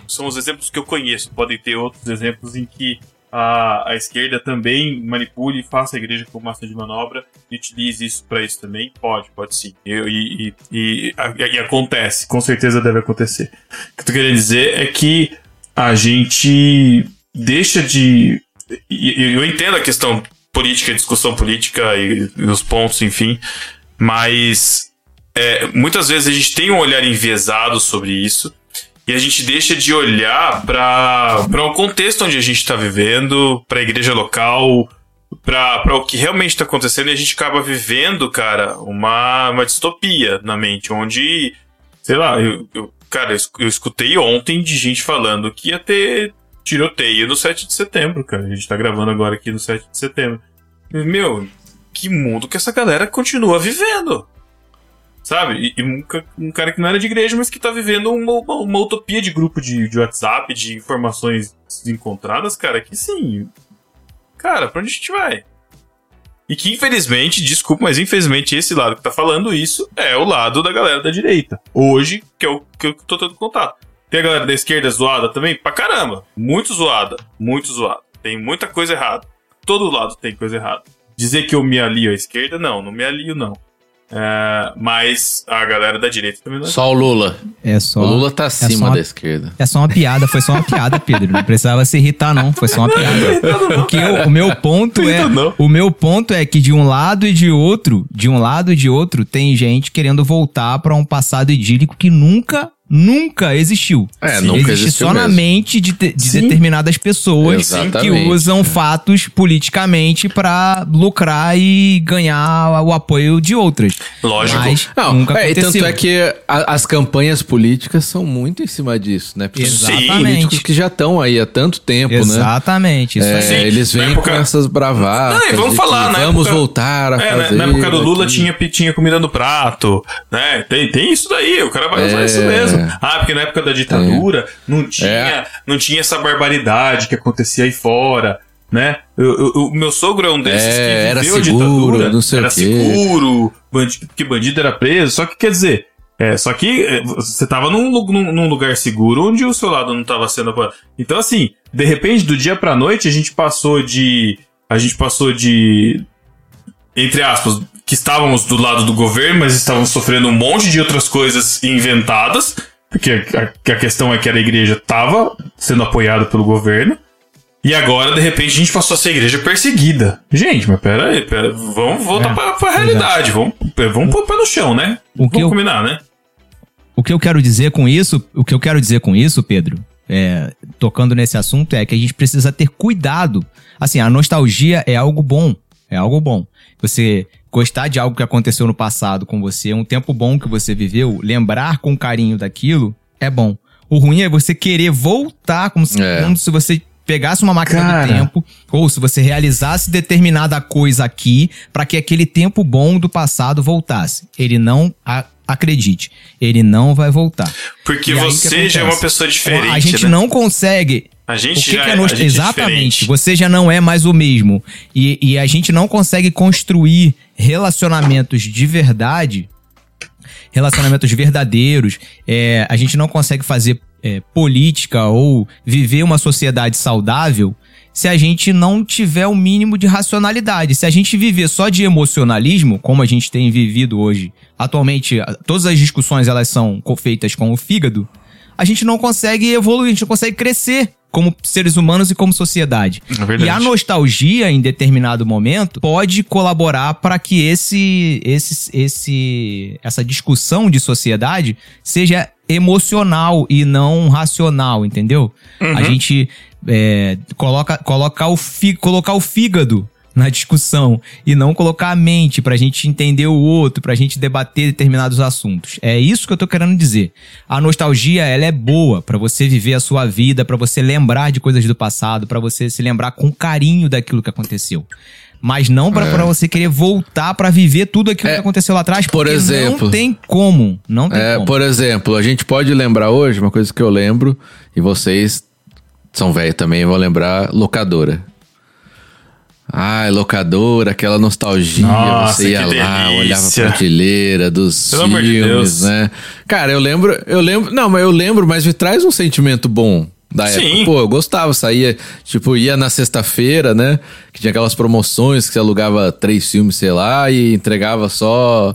são os exemplos que eu conheço, podem ter outros exemplos em que a, a esquerda também manipule e faça a igreja como massa de manobra e utilize isso para isso também? Pode, pode sim. E, e, e, e, acontece, com certeza deve acontecer. O que eu tô querendo dizer é que a gente deixa de. eu entendo a questão política, discussão política e, os pontos, enfim, mas é, muitas vezes a gente tem um olhar enviesado sobre isso e a gente deixa de olhar para o contexto onde a gente está vivendo, para a igreja local, para o que realmente está acontecendo e a gente acaba vivendo, cara, uma, uma distopia na mente, onde, sei lá, eu, eu cara, eu escutei ontem de gente falando que ia ter tiroteio no 7 de setembro, cara. A gente tá gravando agora aqui no 7 de setembro. Meu, que mundo que essa galera continua vivendo? Sabe? E, e um, um, cara que não era de igreja, mas que tá vivendo uma, uma, uma utopia de grupo de, de WhatsApp, de informações encontradas, cara, que sim. Cara, pra onde a gente vai? E que infelizmente, desculpa, mas infelizmente esse lado que tá falando isso é o lado da galera da direita. Hoje, que é o que eu tô tendo contato. Tem a galera da esquerda zoada também? Pra caramba. Muito zoada. Muito zoada. Tem muita coisa errada. Todo lado tem coisa errada. Dizer que eu me alio à esquerda, não, não me alio, não. É, mas a galera da direita também não é. Só o Lula. É só. O Lula tá acima é da esquerda. É só uma piada, foi só uma piada, Pedro. Não precisava se irritar, não. Foi só uma piada. Porque o, o meu ponto é. O meu ponto é que de um lado e de outro, de um lado e de outro, tem gente querendo voltar para um passado idílico que nunca nunca existiu. É, Sim. nunca Existe existiu só mesmo. na mente de, de determinadas pessoas Exatamente. que usam fatos politicamente para lucrar e ganhar o apoio de outras. Lógico. Mas Não, nunca é, e aconteceu. tanto é que a- as campanhas políticas são muito em cima disso, né? Porque Exatamente. políticos que já estão aí há tanto tempo, né? Exatamente. Isso É, eles vêm época- com essas bravatas. Não, e vamos falar, na Vamos época- voltar a É, fazer. na, na época do Lula tinha, tinha comida no prato, né? Tem, tem isso daí, o cara vai usar É. isso mesmo. Ah, porque na época da ditadura não, tinha, É. não tinha essa barbaridade que acontecia aí fora, né? O meu sogro é um desses É, que era viveu a seguro, ditadura. não sei o era quê. seguro, bandi- que bandido era preso. Só que quer dizer, é, só que é, você tava num, num- num lugar seguro onde o seu lado não tava sendo. Então, assim, de repente, do dia pra noite, a gente passou de. A gente passou de. Entre aspas, que estávamos do lado do governo, mas estávamos sofrendo um monte de outras coisas inventadas. Porque a, a questão é que a igreja estava sendo apoiada pelo governo. E agora, de repente, a gente passou a ser a igreja perseguida. Gente, mas pera aí, pera, vamos voltar É, pra, pra realidade. Vamos, vamos pôr o pé no chão, né? O que vamos eu- combinar, né? O que eu quero dizer com isso, o que eu quero dizer com isso, Pedro, é, tocando nesse assunto, é que a gente precisa ter cuidado. Assim, a nostalgia é algo bom. É algo bom. Você gostar de algo que aconteceu no passado com você, um tempo bom que você viveu, lembrar com carinho daquilo, é bom. O ruim é você querer voltar como se, É. como se você pegasse uma máquina Cara. do tempo, ou se você realizasse determinada coisa aqui para que aquele tempo bom do passado voltasse. Ele não a- acredite, ele não vai voltar. Porque E você já é uma pessoa diferente. A gente né? não consegue A o gente que, já que é gente é Exatamente. diferente. você já não é mais o mesmo. E, e a gente não consegue construir relacionamentos de verdade, relacionamentos verdadeiros. É, a gente não consegue fazer é, política ou viver uma sociedade saudável se a gente não tiver o mínimo de racionalidade. Se a gente viver só de emocionalismo, como a gente tem vivido hoje, atualmente, todas as discussões elas são feitas com o fígado, a gente não consegue evoluir, a gente não consegue crescer como seres humanos e como sociedade. É. E a nostalgia, em determinado momento, pode colaborar para que esse, esse, esse, essa discussão de sociedade seja emocional e não racional, entendeu? A gente é, coloca, colocar, o fi, colocar o fígado na discussão e não colocar a mente pra gente entender o outro, pra gente debater determinados assuntos. É isso que eu tô querendo dizer. A nostalgia, ela é boa pra você viver a sua vida, pra você lembrar de coisas do passado, pra você se lembrar com carinho daquilo que aconteceu. Mas não pra pra você querer voltar pra viver tudo aquilo É, que aconteceu lá atrás, por exemplo. não tem como, não tem É, como. por exemplo, a gente pode lembrar hoje, uma coisa que eu lembro, e vocês são velhos também, vão lembrar, locadora. Ai, locadora, aquela nostalgia, Nossa, você ia lá, olhava a prateleira dos Pelo amor de filmes, Deus. né? Cara, eu lembro, eu lembro, não, mas eu lembro, mas me traz um sentimento bom. Da Sim. época. Pô, eu gostava, saía, tipo, ia na sexta-feira, né? Que tinha aquelas promoções que você alugava três filmes, sei lá, e entregava só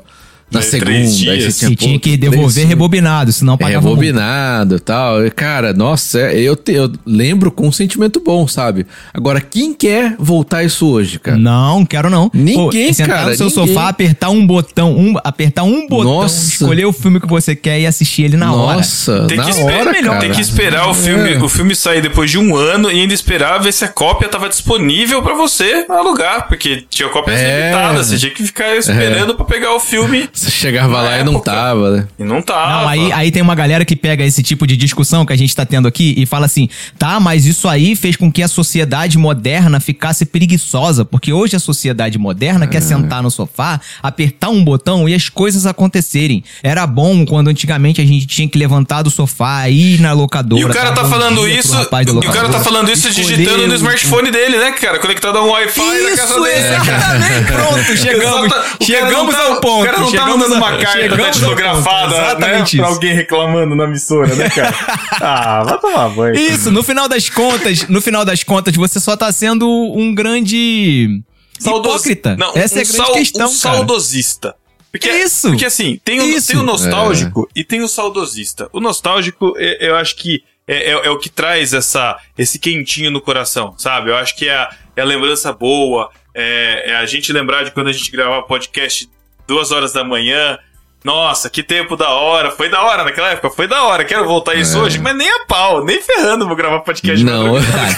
na É, segunda. Aí dias. você tinha, tinha pô, que devolver rebobinado, senão pagava. Rebobinado e tal. E, cara, nossa, é- eu, te- eu lembro com um sentimento bom, sabe? Agora, quem quer voltar isso hoje, cara? Não, quero não. Ninguém, sentar cara, no seu ninguém. sofá, apertar um botão, um, apertar um botão, Nossa. escolher o filme que você quer e assistir ele na hora. Nossa, Tem na que, esperar, hora, cara. tem que esperar o filme, É. o filme sair depois de um ano e ainda esperar ver se a cópia tava disponível pra você alugar, porque tinha cópias É. limitadas, você tinha que ficar esperando pra pegar o filme Você chegava lá Na e não época. tava, né? e não tava. Não, aí, aí tem uma galera que pega esse tipo de discussão que a gente tá tendo aqui e fala assim: tá, mas isso aí fez com que a sociedade moderna ficasse preguiçosa, porque hoje a sociedade moderna quer sentar no sofá, apertar um botão e as coisas acontecerem. Era bom quando antigamente a gente tinha que levantar do sofá, ir na locadora. E o cara tá falando isso, da e o cara tá falando isso digitando no o- smartphone dele, né, cara? Conectado a um Wi-Fi na casa Isso, dele. exatamente. Pronto, chegamos. Chegamos tá- ao ponto. O cara não tá chegamos mandando a- uma carta chegamos datilografada, né? Exatamente Pra isso. alguém reclamando na emissora, né, cara? ah, vai tomar banho. Isso, no final das contas, no final das contas, você só tá sendo um grande Saudoso- hipócrita. Não, Essa um é a grande sal- questão, um cara. saudosista. Porque, Isso. Porque assim, tem o, Isso. tem o nostálgico e tem o saudosista. O nostálgico, é- eu acho que é, é- é o que traz essa, esse quentinho no coração, sabe? Eu acho que é a, é a lembrança boa, é, é a gente lembrar de quando a gente gravava podcast duas horas da manhã. Nossa, que tempo da hora. Foi da hora naquela época, foi da hora. Quero voltar isso É. hoje, mas nem a pau, nem ferrando vou gravar podcast. de Não. madrugada.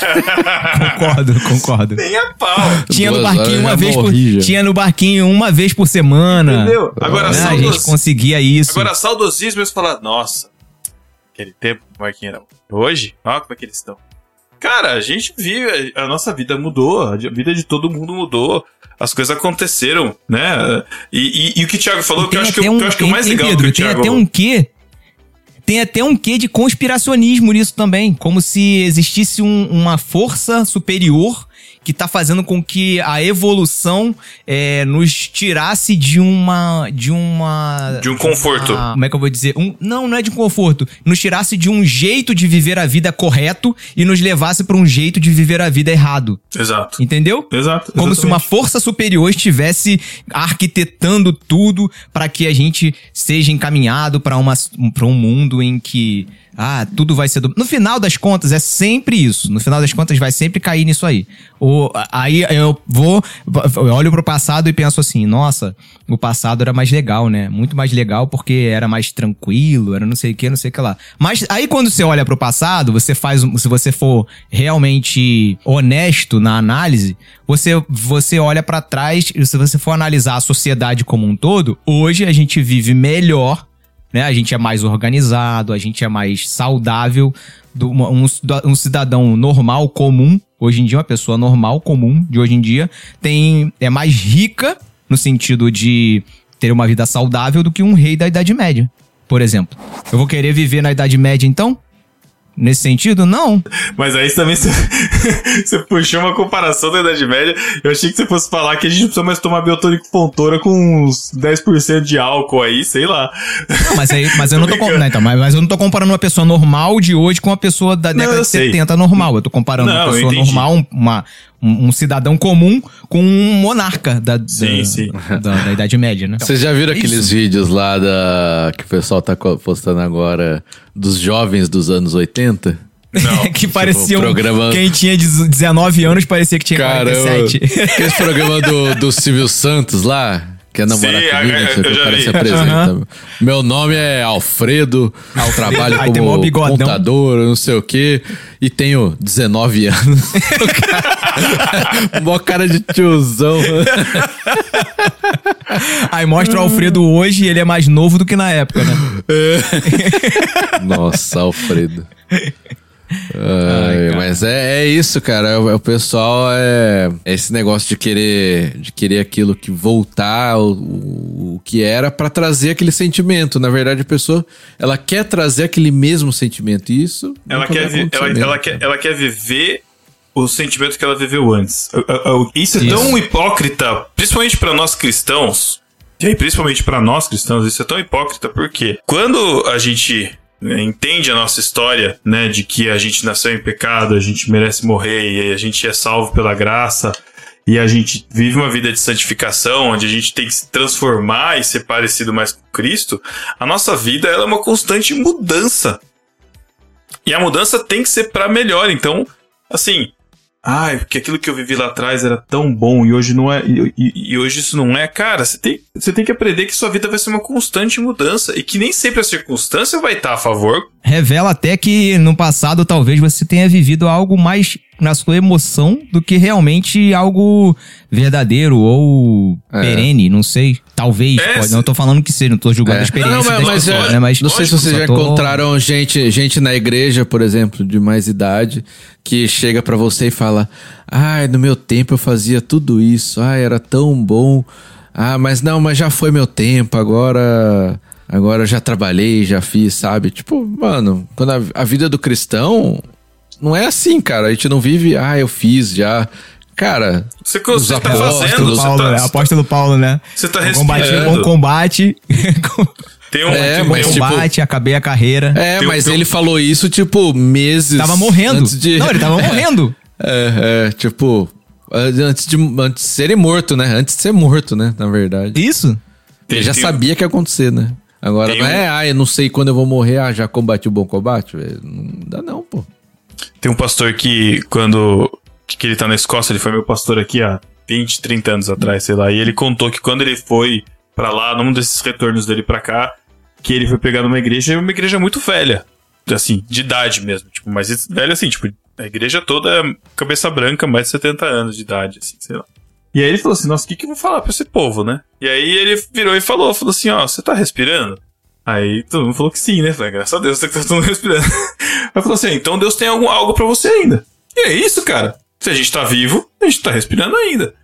Concordo, concordo. nem a pau. Tinha no Duas barquinho horas uma vez por, morri já. tinha no barquinho uma vez por semana. Entendeu? Agora, Né? A saudos- gente conseguia isso. Agora, saudosismo, eles falar, nossa, aquele tempo o Marquinhos era. Hoje, olha como é que eles estão. Cara, a gente vive, a nossa vida mudou, a vida de todo mundo mudou, as coisas aconteceram, né? E, e- e o que o Thiago falou, que eu, tem acho que, até eu- um, que eu acho que é o tem- mais tem, legal Pedro, que o tem Thiago... até um quê? Tem até um quê de conspiracionismo nisso também. Como se existisse um- uma força superior que tá fazendo com que a evolução é, nos tirasse de uma. De uma. De um conforto. uma- como é que eu vou dizer? Um, não, não é de conforto. Nos tirasse de um jeito de viver a vida correto e nos levasse pra um jeito de viver a vida errado. Exato. Entendeu? Exato. Como se uma força superior estivesse arquitetando tudo para que a gente seja encaminhado para um mundo em que ah, tudo vai ser do... No final das contas é sempre isso. No final das contas vai sempre cair nisso aí. O, aí eu vou eu olho pro passado e penso assim, nossa, o passado era mais legal, né? Muito mais legal porque era mais tranquilo, era não sei o que, não sei o que lá. Mas aí quando você olha pro passado, você faz, se você for realmente honesto na análise, você, você olha pra trás e se você for analisar a sociedade como um todo, hoje a gente vive melhor, né? A gente é mais organizado, a gente é mais saudável. Do, um, um cidadão normal, comum, hoje em dia, uma pessoa normal, comum, de hoje em dia, tem é mais rica no sentido de ter uma vida saudável do que um rei da Idade Média, por exemplo. Eu vou querer viver na Idade Média, então? Nesse sentido, não. Mas aí também você, você puxou uma comparação da Idade Média. Eu achei que você fosse falar que a gente não precisa mais tomar biotônico pontora com uns 10% de álcool aí, sei lá. Não, mas, aí, mas eu não tô, com- brincando. não, então, mas, mas eu não tô comparando uma pessoa normal de hoje com uma pessoa da Não, década eu de sei. 70 normal. Eu tô comparando Não, uma pessoa normal, um- uma, um, um cidadão comum com um monarca da, da, Sim, sim. da, da Idade Média, né? Vocês já viram é aqueles isso. vídeos lá da que o pessoal tá postando agora dos jovens dos anos 80? Não. que pareciam. programa- Quem tinha 19 anos parecia que tinha Caramba. 47. Aquele programa do, do Silvio Santos lá, que é namorar Sim, comigo, eu- o que eu o cara vi. se apresenta. Meu nome é Alfredo, eu trabalho Aí como bigodão. contador, não sei o que, e tenho 19 anos. Mó cara de tiozão. Aí mostra o Alfredo hoje e ele é mais novo do que na época, né? Nossa, Alfredo. Ai, mas é, é isso, cara. É O, o pessoal é, é esse negócio de querer de querer aquilo que voltar o, o, o que era pra trazer aquele sentimento. Na verdade, a pessoa ela quer trazer aquele mesmo sentimento. E isso Ela quer, vi- ela, mesmo, ela, quer, ela quer viver o sentimento que ela viveu antes. Isso é Isso. tão hipócrita, principalmente pra nós cristãos. E aí, principalmente pra nós cristãos, isso é tão hipócrita porque quando a gente entende a nossa história, né, de que a gente nasceu em pecado, a gente merece morrer e a gente é salvo pela graça e a gente vive uma vida de santificação, onde a gente tem que se transformar e ser parecido mais com Cristo, a nossa vida ela é uma constante mudança. E a mudança tem que ser para melhor. Então, assim, Ai, porque aquilo que eu vivi lá atrás era tão bom e hoje não é. E, e, hoje isso não é. Cara, você tem, você tem que aprender que sua vida vai ser uma constante mudança e que nem sempre a circunstância vai estar a favor. Revela até que no passado talvez você tenha vivido algo mais na sua emoção do que realmente algo verdadeiro ou é. perene, não sei. Talvez, é, pode. Não tô falando que seja, não tô julgando é. a experiência não, mas, mas, pessoa, é, né? Mas não sei se vocês já tô... encontraram gente, gente na igreja, por exemplo, de mais idade, que chega para você e fala: "Ai, no meu tempo eu fazia tudo isso. Ai, era tão bom. Ah, mas não, mas já foi meu tempo, agora agora eu já trabalhei, já fiz, sabe? Tipo, mano, quando a, a vida do cristão não é assim, cara. A gente não vive, ah, eu fiz já. Cara, você, você tá fazendo, Paulo, você tá, apóstolo Paulo, né? Você tá respirando. Combate, bom combate. Tem um, é, mas, tipo, combate, tipo, acabei a carreira. É, mas ele falou isso, tipo, meses. Tava morrendo. De... Não, ele tava morrendo. É, é, tipo, antes de, antes de ser morto, né? Antes de ser morto, né? Na verdade. Isso. Ele já sabia que ia acontecer, né? Agora não é, ah, eu não sei quando eu vou morrer, ah, já combati o bom combate. Não dá não, pô. Tem um pastor que, quando que ele tá na Escócia, ele foi meu pastor aqui há 20, 30 anos atrás, sei lá. E ele contou que quando ele foi para lá, num desses retornos dele para cá, que ele foi pegar numa igreja, uma igreja muito velha. Assim, de idade mesmo. Tipo, mas velha assim, tipo, a igreja toda é cabeça branca, mais de 70 anos de idade, assim, sei lá. E aí ele falou assim, nossa, o que, que eu vou falar pra esse povo, né? E aí ele virou e falou, falou assim, ó, você tá respirando? Aí todo mundo falou que sim, né? Falei, graças a Deus, tá todo mundo respirando. Aí falou assim, então Deus tem algum, algo para você ainda. E é isso, cara. Se a gente tá vivo, a gente tá respirando ainda.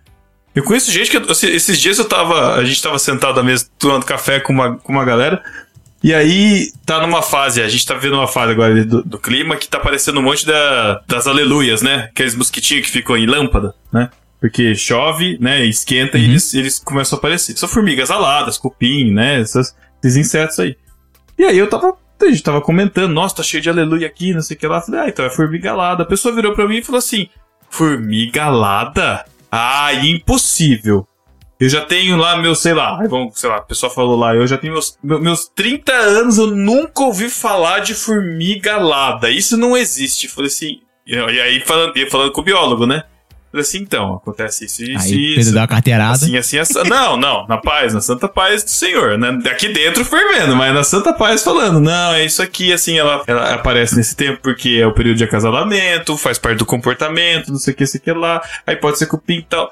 Eu conheço gente que. Assim, esses dias eu tava. A gente tava sentado à mesa tomando café com uma, com uma galera. E aí tá numa fase, a gente tá vendo uma fase agora do, do clima que tá aparecendo um monte da, das aleluias, né? Aqueles mosquitinhos que ficam em lâmpada, né? Porque chove, né? Esquenta uhum. e eles, eles começam a aparecer. São formigas aladas, cupim, né? Essas, esses insetos aí. E aí eu tava a gente tava comentando, nossa, tá cheio de aleluia aqui, não sei o que lá. falei, ah, então é formiga alada. A pessoa virou pra mim e falou assim: Formiga alada? Ah, impossível. Eu já tenho lá meus, sei lá, vamos, sei lá, a pessoa falou lá, eu já tenho meus, meus 30 anos, eu nunca ouvi falar de formiga alada. Isso não existe. Eu falei assim, e aí falando, falando com o biólogo, né? Assim, então, acontece isso, isso, Aí, isso. dá uma carteirada. Assim, assim, assim. Não, não, na paz, na santa paz do Senhor, né? Aqui dentro fervendo, mas na santa paz falando, não, é isso aqui, assim, ela, ela aparece nesse tempo porque é o período de acasalamento, faz parte do comportamento, não sei o que, sei o que lá, aí pode ser cupim e tal.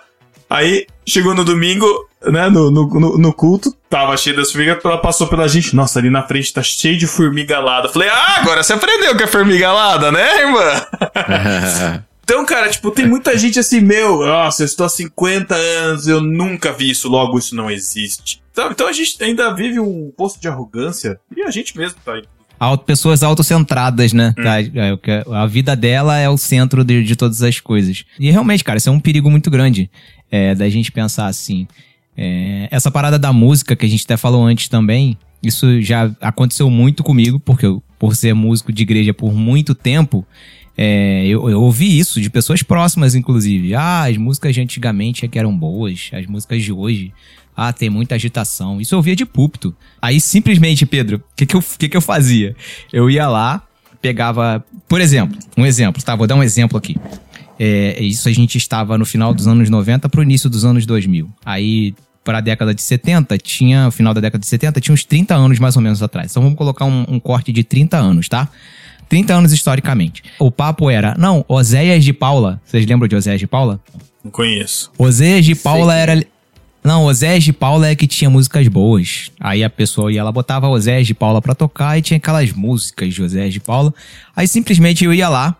Aí, chegou no domingo, né, no, no, no culto, tava cheio das formigas, ela passou pela gente, nossa, ali na frente tá cheio de formiga alada. Falei, ah, agora você aprendeu que é formiga alada, né, irmã? Então, cara, tipo, tem muita gente assim, meu, nossa, eu estou há 50 anos, eu nunca vi isso, logo isso não existe. Então, então a gente ainda vive um posto de arrogância e a gente mesmo tá aí. Pessoas autocentradas, né? Hum. Tá, é a vida dela é o centro de, de, todas as coisas. E realmente, cara, isso é um perigo muito grande é, da gente pensar assim. É, essa parada da música que a gente até falou antes também, isso já aconteceu muito comigo, porque eu, por ser músico de igreja por muito tempo, é, eu, eu, ouvi isso de pessoas próximas, inclusive. Ah, as músicas de antigamente é que eram boas, as músicas de hoje. Ah, tem muita agitação. Isso eu ouvia de púlpito. Aí simplesmente, Pedro, o que, que, eu, que, que eu fazia? Eu ia lá, pegava. Por exemplo, um exemplo, tá? Vou dar um exemplo aqui. É, isso a gente estava no final dos anos 90 pro início dos anos 2000. Aí, para a década de 70, tinha. No final da década de 70, tinha uns 30 anos mais ou menos atrás. Então vamos colocar um, um corte de 30 anos, tá? 30 anos historicamente. O papo era, não, Oséias de Paula. Vocês lembram de Oséias de Paula? Não conheço. Oséias de Paula era. Não, Oséias de Paula é que tinha músicas boas. Aí a pessoa ia lá, botava Oséias de Paula pra tocar e tinha aquelas músicas de Oséias de Paula. Aí simplesmente eu ia lá,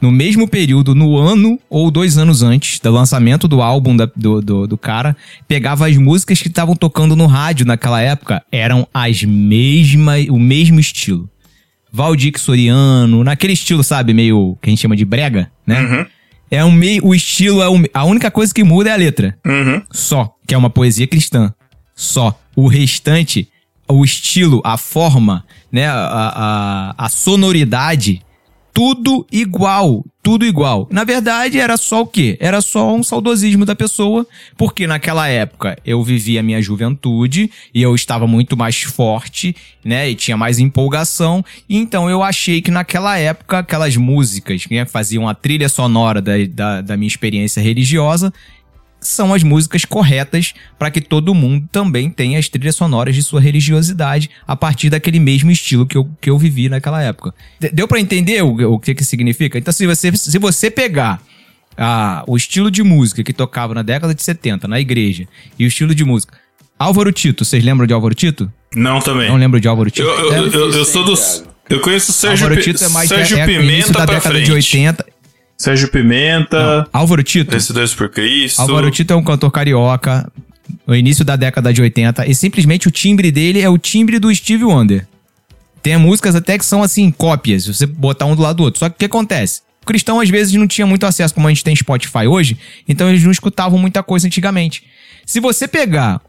no mesmo período, no ano ou dois anos antes do lançamento do álbum da, do, do, do, cara, pegava as músicas que estavam tocando no rádio naquela época, eram as mesmas, o mesmo estilo. Valdir Soriano, naquele estilo, sabe, meio que a gente chama de brega, né? Uhum. É um meio, o estilo é um, a única coisa que muda é a letra. Uhum. Só, que é uma poesia cristã. Só. O restante o estilo, a forma, né, a, a, a sonoridade, tudo igual, tudo igual. Na verdade, era só o quê? Era só um saudosismo da pessoa, porque naquela época eu vivia a minha juventude e eu estava muito mais forte, né, e tinha mais empolgação, e então eu achei que naquela época aquelas músicas né, que faziam a trilha sonora da, da, da minha experiência religiosa são as músicas corretas para que todo mundo também tenha as trilhas sonoras de sua religiosidade a partir daquele mesmo estilo que eu, que eu vivi naquela época. Deu para entender o, o que que significa? Então, se você, se você pegar ah, o estilo de música que tocava na década de 70 na igreja e o estilo de música. Álvaro Tito, vocês lembram de Álvaro Tito? Não, também. Não lembro de Álvaro Tito? Eu, eu, eu, eu sou dos. Eu conheço o Sérgio, Álvaro Tito é mais Sérgio é, é início Pimenta da pra década frente. de 80. Sérgio Pimenta, Álvaro Tito? Vencedores por Cristo. Álvaro Tito é um cantor carioca, no início da década de 80, e simplesmente o timbre dele é o timbre do Steve Wonder. Tem músicas até que são assim, cópias, você botar um do lado do outro. Só que o que acontece? O cristão às vezes não tinha muito acesso, como a gente tem Spotify hoje, então eles não escutavam muita coisa antigamente. Se você pegar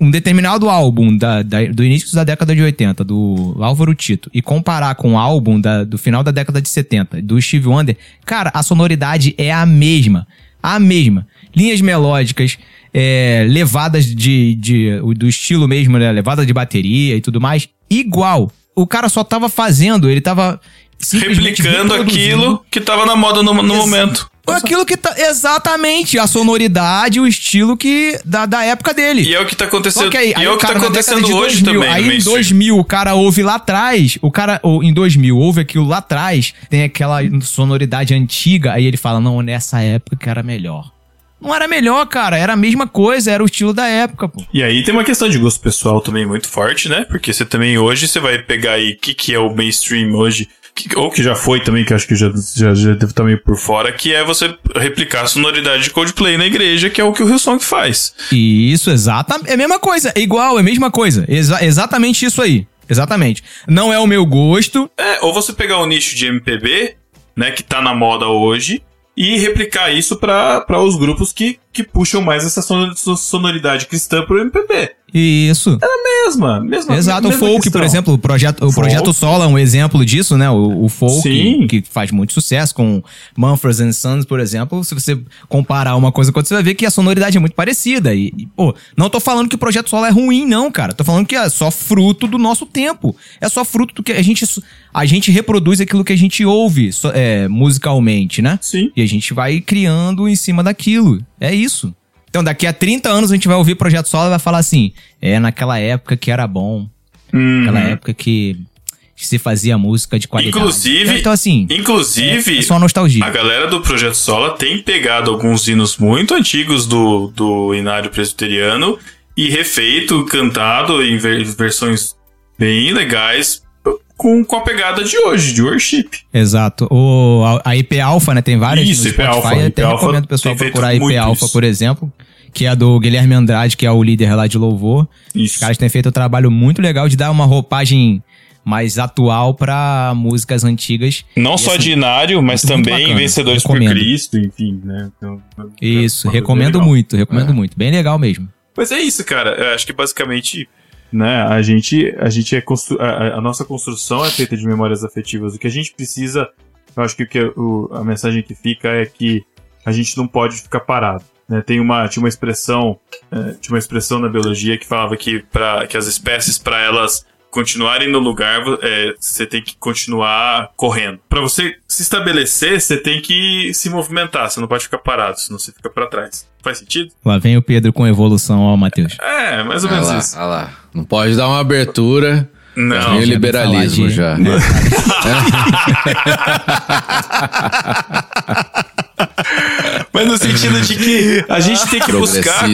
um, determinado álbum da- da- do início da década de 80, do Álvaro Tito, e comparar com o álbum da- do final da década de 70, do Steve Wonder, cara, a sonoridade é a mesma. A mesma. Linhas melódicas, é, levadas de, de- do estilo mesmo, né? Levada de bateria e tudo mais, igual. O cara só tava fazendo, ele tava replicando aquilo que tava na moda no, no momento. Aquilo que tá. Exatamente, a sonoridade, o estilo que. Da, da época dele. E é o que tá acontecendo. Só que aí, e aí é o que tá cara, década acontecendo hoje 2000, também. Aí em mainstream. 2000 o cara ouve lá atrás, o cara, ou em 2000 ouve aquilo lá atrás, tem aquela sonoridade antiga, aí ele fala, não, nessa época que era melhor. Não era melhor, cara, era a mesma coisa, era o estilo da época, pô. E aí tem uma questão de gosto pessoal também muito forte, né? Porque você também hoje você vai pegar aí o que, que é o mainstream hoje, que- ou que já foi também, que acho que já, já, já deve estar meio por fora, que é você replicar a sonoridade de Coldplay na igreja, que é o que o Hillsong faz. E isso, exatamente. É a mesma coisa, é igual, é a mesma coisa. Exa- exatamente isso aí. Exatamente. Não é o meu gosto, É, ou você pegar o nicho de MPB, né, que tá na moda hoje, e replicar isso pra os grupos que, que puxam mais essa sonor- sonoridade cristã pro MPB. Isso. Mesma, mesma Exato, o mesma folk, questão. por exemplo, o projeto, o Folk. projeto Solo é um exemplo disso, né? O, o folk, Sim. que faz muito sucesso com Mumford and Sons, por exemplo. Se você comparar uma coisa com outra, você vai ver que a sonoridade é muito parecida. E, e, pô, não tô falando que o projeto Solo é ruim, não, cara. Tô falando que é só fruto do nosso tempo. É só fruto do que a gente. A gente reproduz aquilo que a gente ouve é, musicalmente, né? Sim. E a gente vai criando em cima daquilo. É isso. Então, daqui a 30 anos a gente vai ouvir Projeto Solo e vai falar assim: é naquela época que era bom. Uhum. Naquela época que se fazia música de qualidade. Inclusive, Então, assim, inclusive é só nostalgia. a galera do Projeto Sola tem pegado alguns hinos muito antigos do, do Inário Presbiteriano e refeito, cantado em ver- versões bem legais com, com a pegada de hoje, de worship. Exato. O, a, a IP Alpha, né? Tem várias Isso, no IP. Alpha. Eu IP até Alpha recomendo o pessoal procurar a IP Alpha, isso. por exemplo. Que é do Guilherme Andrade, que é o líder lá de louvor. Os Isso. caras têm feito um trabalho muito legal de dar uma roupagem mais atual pra músicas antigas. Não E, só assim, de Inário, mas também bacana. Vencedores Recomendo. por Cristo, enfim, né? Então, Isso, é coisa recomendo muito, recomendo muito. Bem legal mesmo. Mas é isso, cara. Eu acho que basicamente, né, a gente, a gente é constru... a, a nossa construção é feita de memórias afetivas. O que a gente precisa, eu acho que, o que o- a mensagem que fica é que a gente não pode ficar parado. Né? Tem uma, tinha uma expressão, eh, tinha uma expressão na biologia que falava que para que as espécies para elas continuarem no lugar, eh, você tem que continuar correndo. Para você se estabelecer, você tem que se movimentar. Você não pode ficar parado, senão você fica para trás. Faz sentido? Lá vem o Pedro com evolução, ó, Matheus. É, mais ou menos lá, isso. olha lá. Não pode dar uma abertura. Não. Meio já liberalismo já. Mas no sentido de que a gente tem que buscar, a,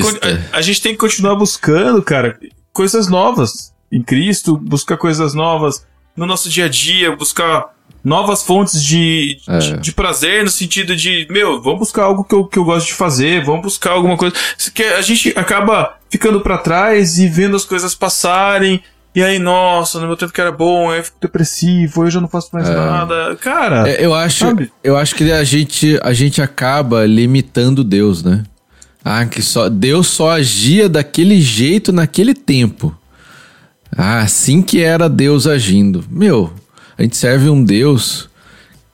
a gente tem que continuar buscando, cara, coisas novas em Cristo, buscar coisas novas no nosso dia a dia, buscar novas fontes de, É. de, de prazer no sentido de, meu, vamos buscar algo que eu, que eu gosto de fazer, vamos buscar alguma coisa. Que a gente acaba ficando pra trás e vendo as coisas passarem. E aí, nossa, no meu tempo que era bom, aí eu fico depressivo, hoje eu não faço mais nada. Cara, É, eu acho, Sabe? eu acho que a gente, a gente acaba limitando Deus, né? Ah, que só Deus só agia daquele jeito naquele tempo. Ah, assim que era Deus agindo. Meu, a gente serve um Deus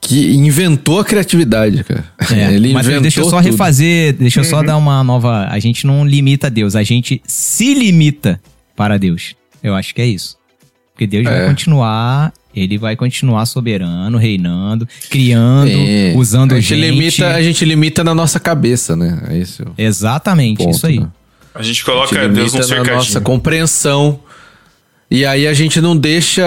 que inventou a criatividade, cara. É, Ele mas inventou deixa eu só tudo. refazer, deixa eu só dar uma nova. A gente não limita Deus, a gente se limita para Deus. Eu acho que é isso. Porque Deus vai É. continuar, ele vai continuar soberano, reinando, criando, É. usando a gente, gente. limita, a gente limita na nossa cabeça, né? É isso. Exatamente, ponto, isso aí. né? A gente A gente coloca Deus num na cercadinho. nossa compreensão. E aí a gente não deixa.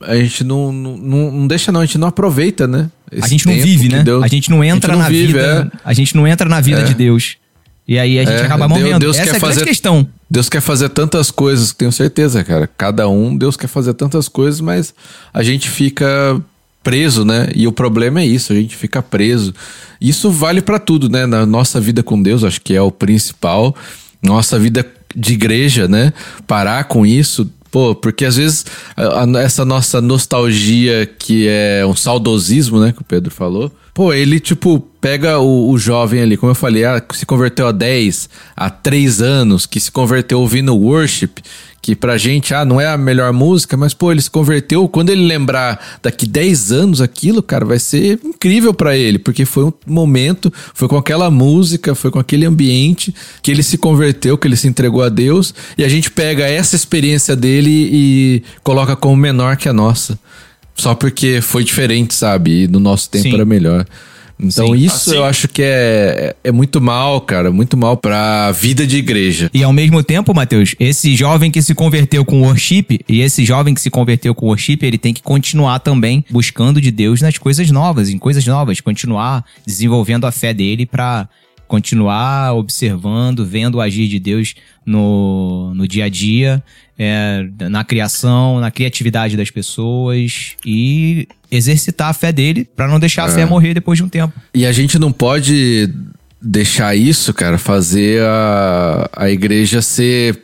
A gente não, não, não deixa, não, a gente não aproveita, né? A gente não vive, né? Deus- a gente não entra não na vive, vida. é. A gente não entra na vida É. de Deus. E aí a gente É, acaba morrendo. Deus Essa é a fazer- questão. Deus quer fazer tantas coisas, tenho certeza, cara. Cada um, Deus quer fazer tantas coisas, mas a gente fica preso, né? E o problema é isso, a gente fica preso. Isso vale pra tudo, né? Na nossa vida com Deus, acho que é o principal. Nossa vida de igreja, né? Parar com isso, pô, porque às vezes a- a- essa nossa nostalgia que é um saudosismo, né, que o Pedro falou. Pô, ele, tipo, pega o, o jovem ali, como eu falei, ah, se converteu há 10, há 3 anos, que se converteu ouvindo worship, que pra gente, ah, não é a melhor música, mas, pô, ele se converteu. Quando ele lembrar daqui 10 anos aquilo, cara, vai ser incrível pra ele, porque foi um momento, foi com aquela música, foi com aquele ambiente que ele se converteu, que ele se entregou a Deus, e a gente pega essa experiência dele e coloca como menor que a nossa. Só porque foi diferente, sabe? E no nosso tempo Sim. era melhor. Então Sim. isso Assim- eu acho que é, é muito mal, cara. Muito mal pra vida de igreja. E ao mesmo tempo, Matheus, esse jovem que se converteu com worship, e esse jovem que se converteu com worship, ele tem que continuar também buscando de Deus nas coisas novas, em coisas novas, continuar desenvolvendo a fé dele pra continuar observando, vendo o agir de Deus no, no dia a dia, é, na criação, na criatividade das pessoas e exercitar a fé dele pra não deixar a fé morrer depois de um tempo. E a gente não pode deixar isso, cara, fazer a, a igreja ser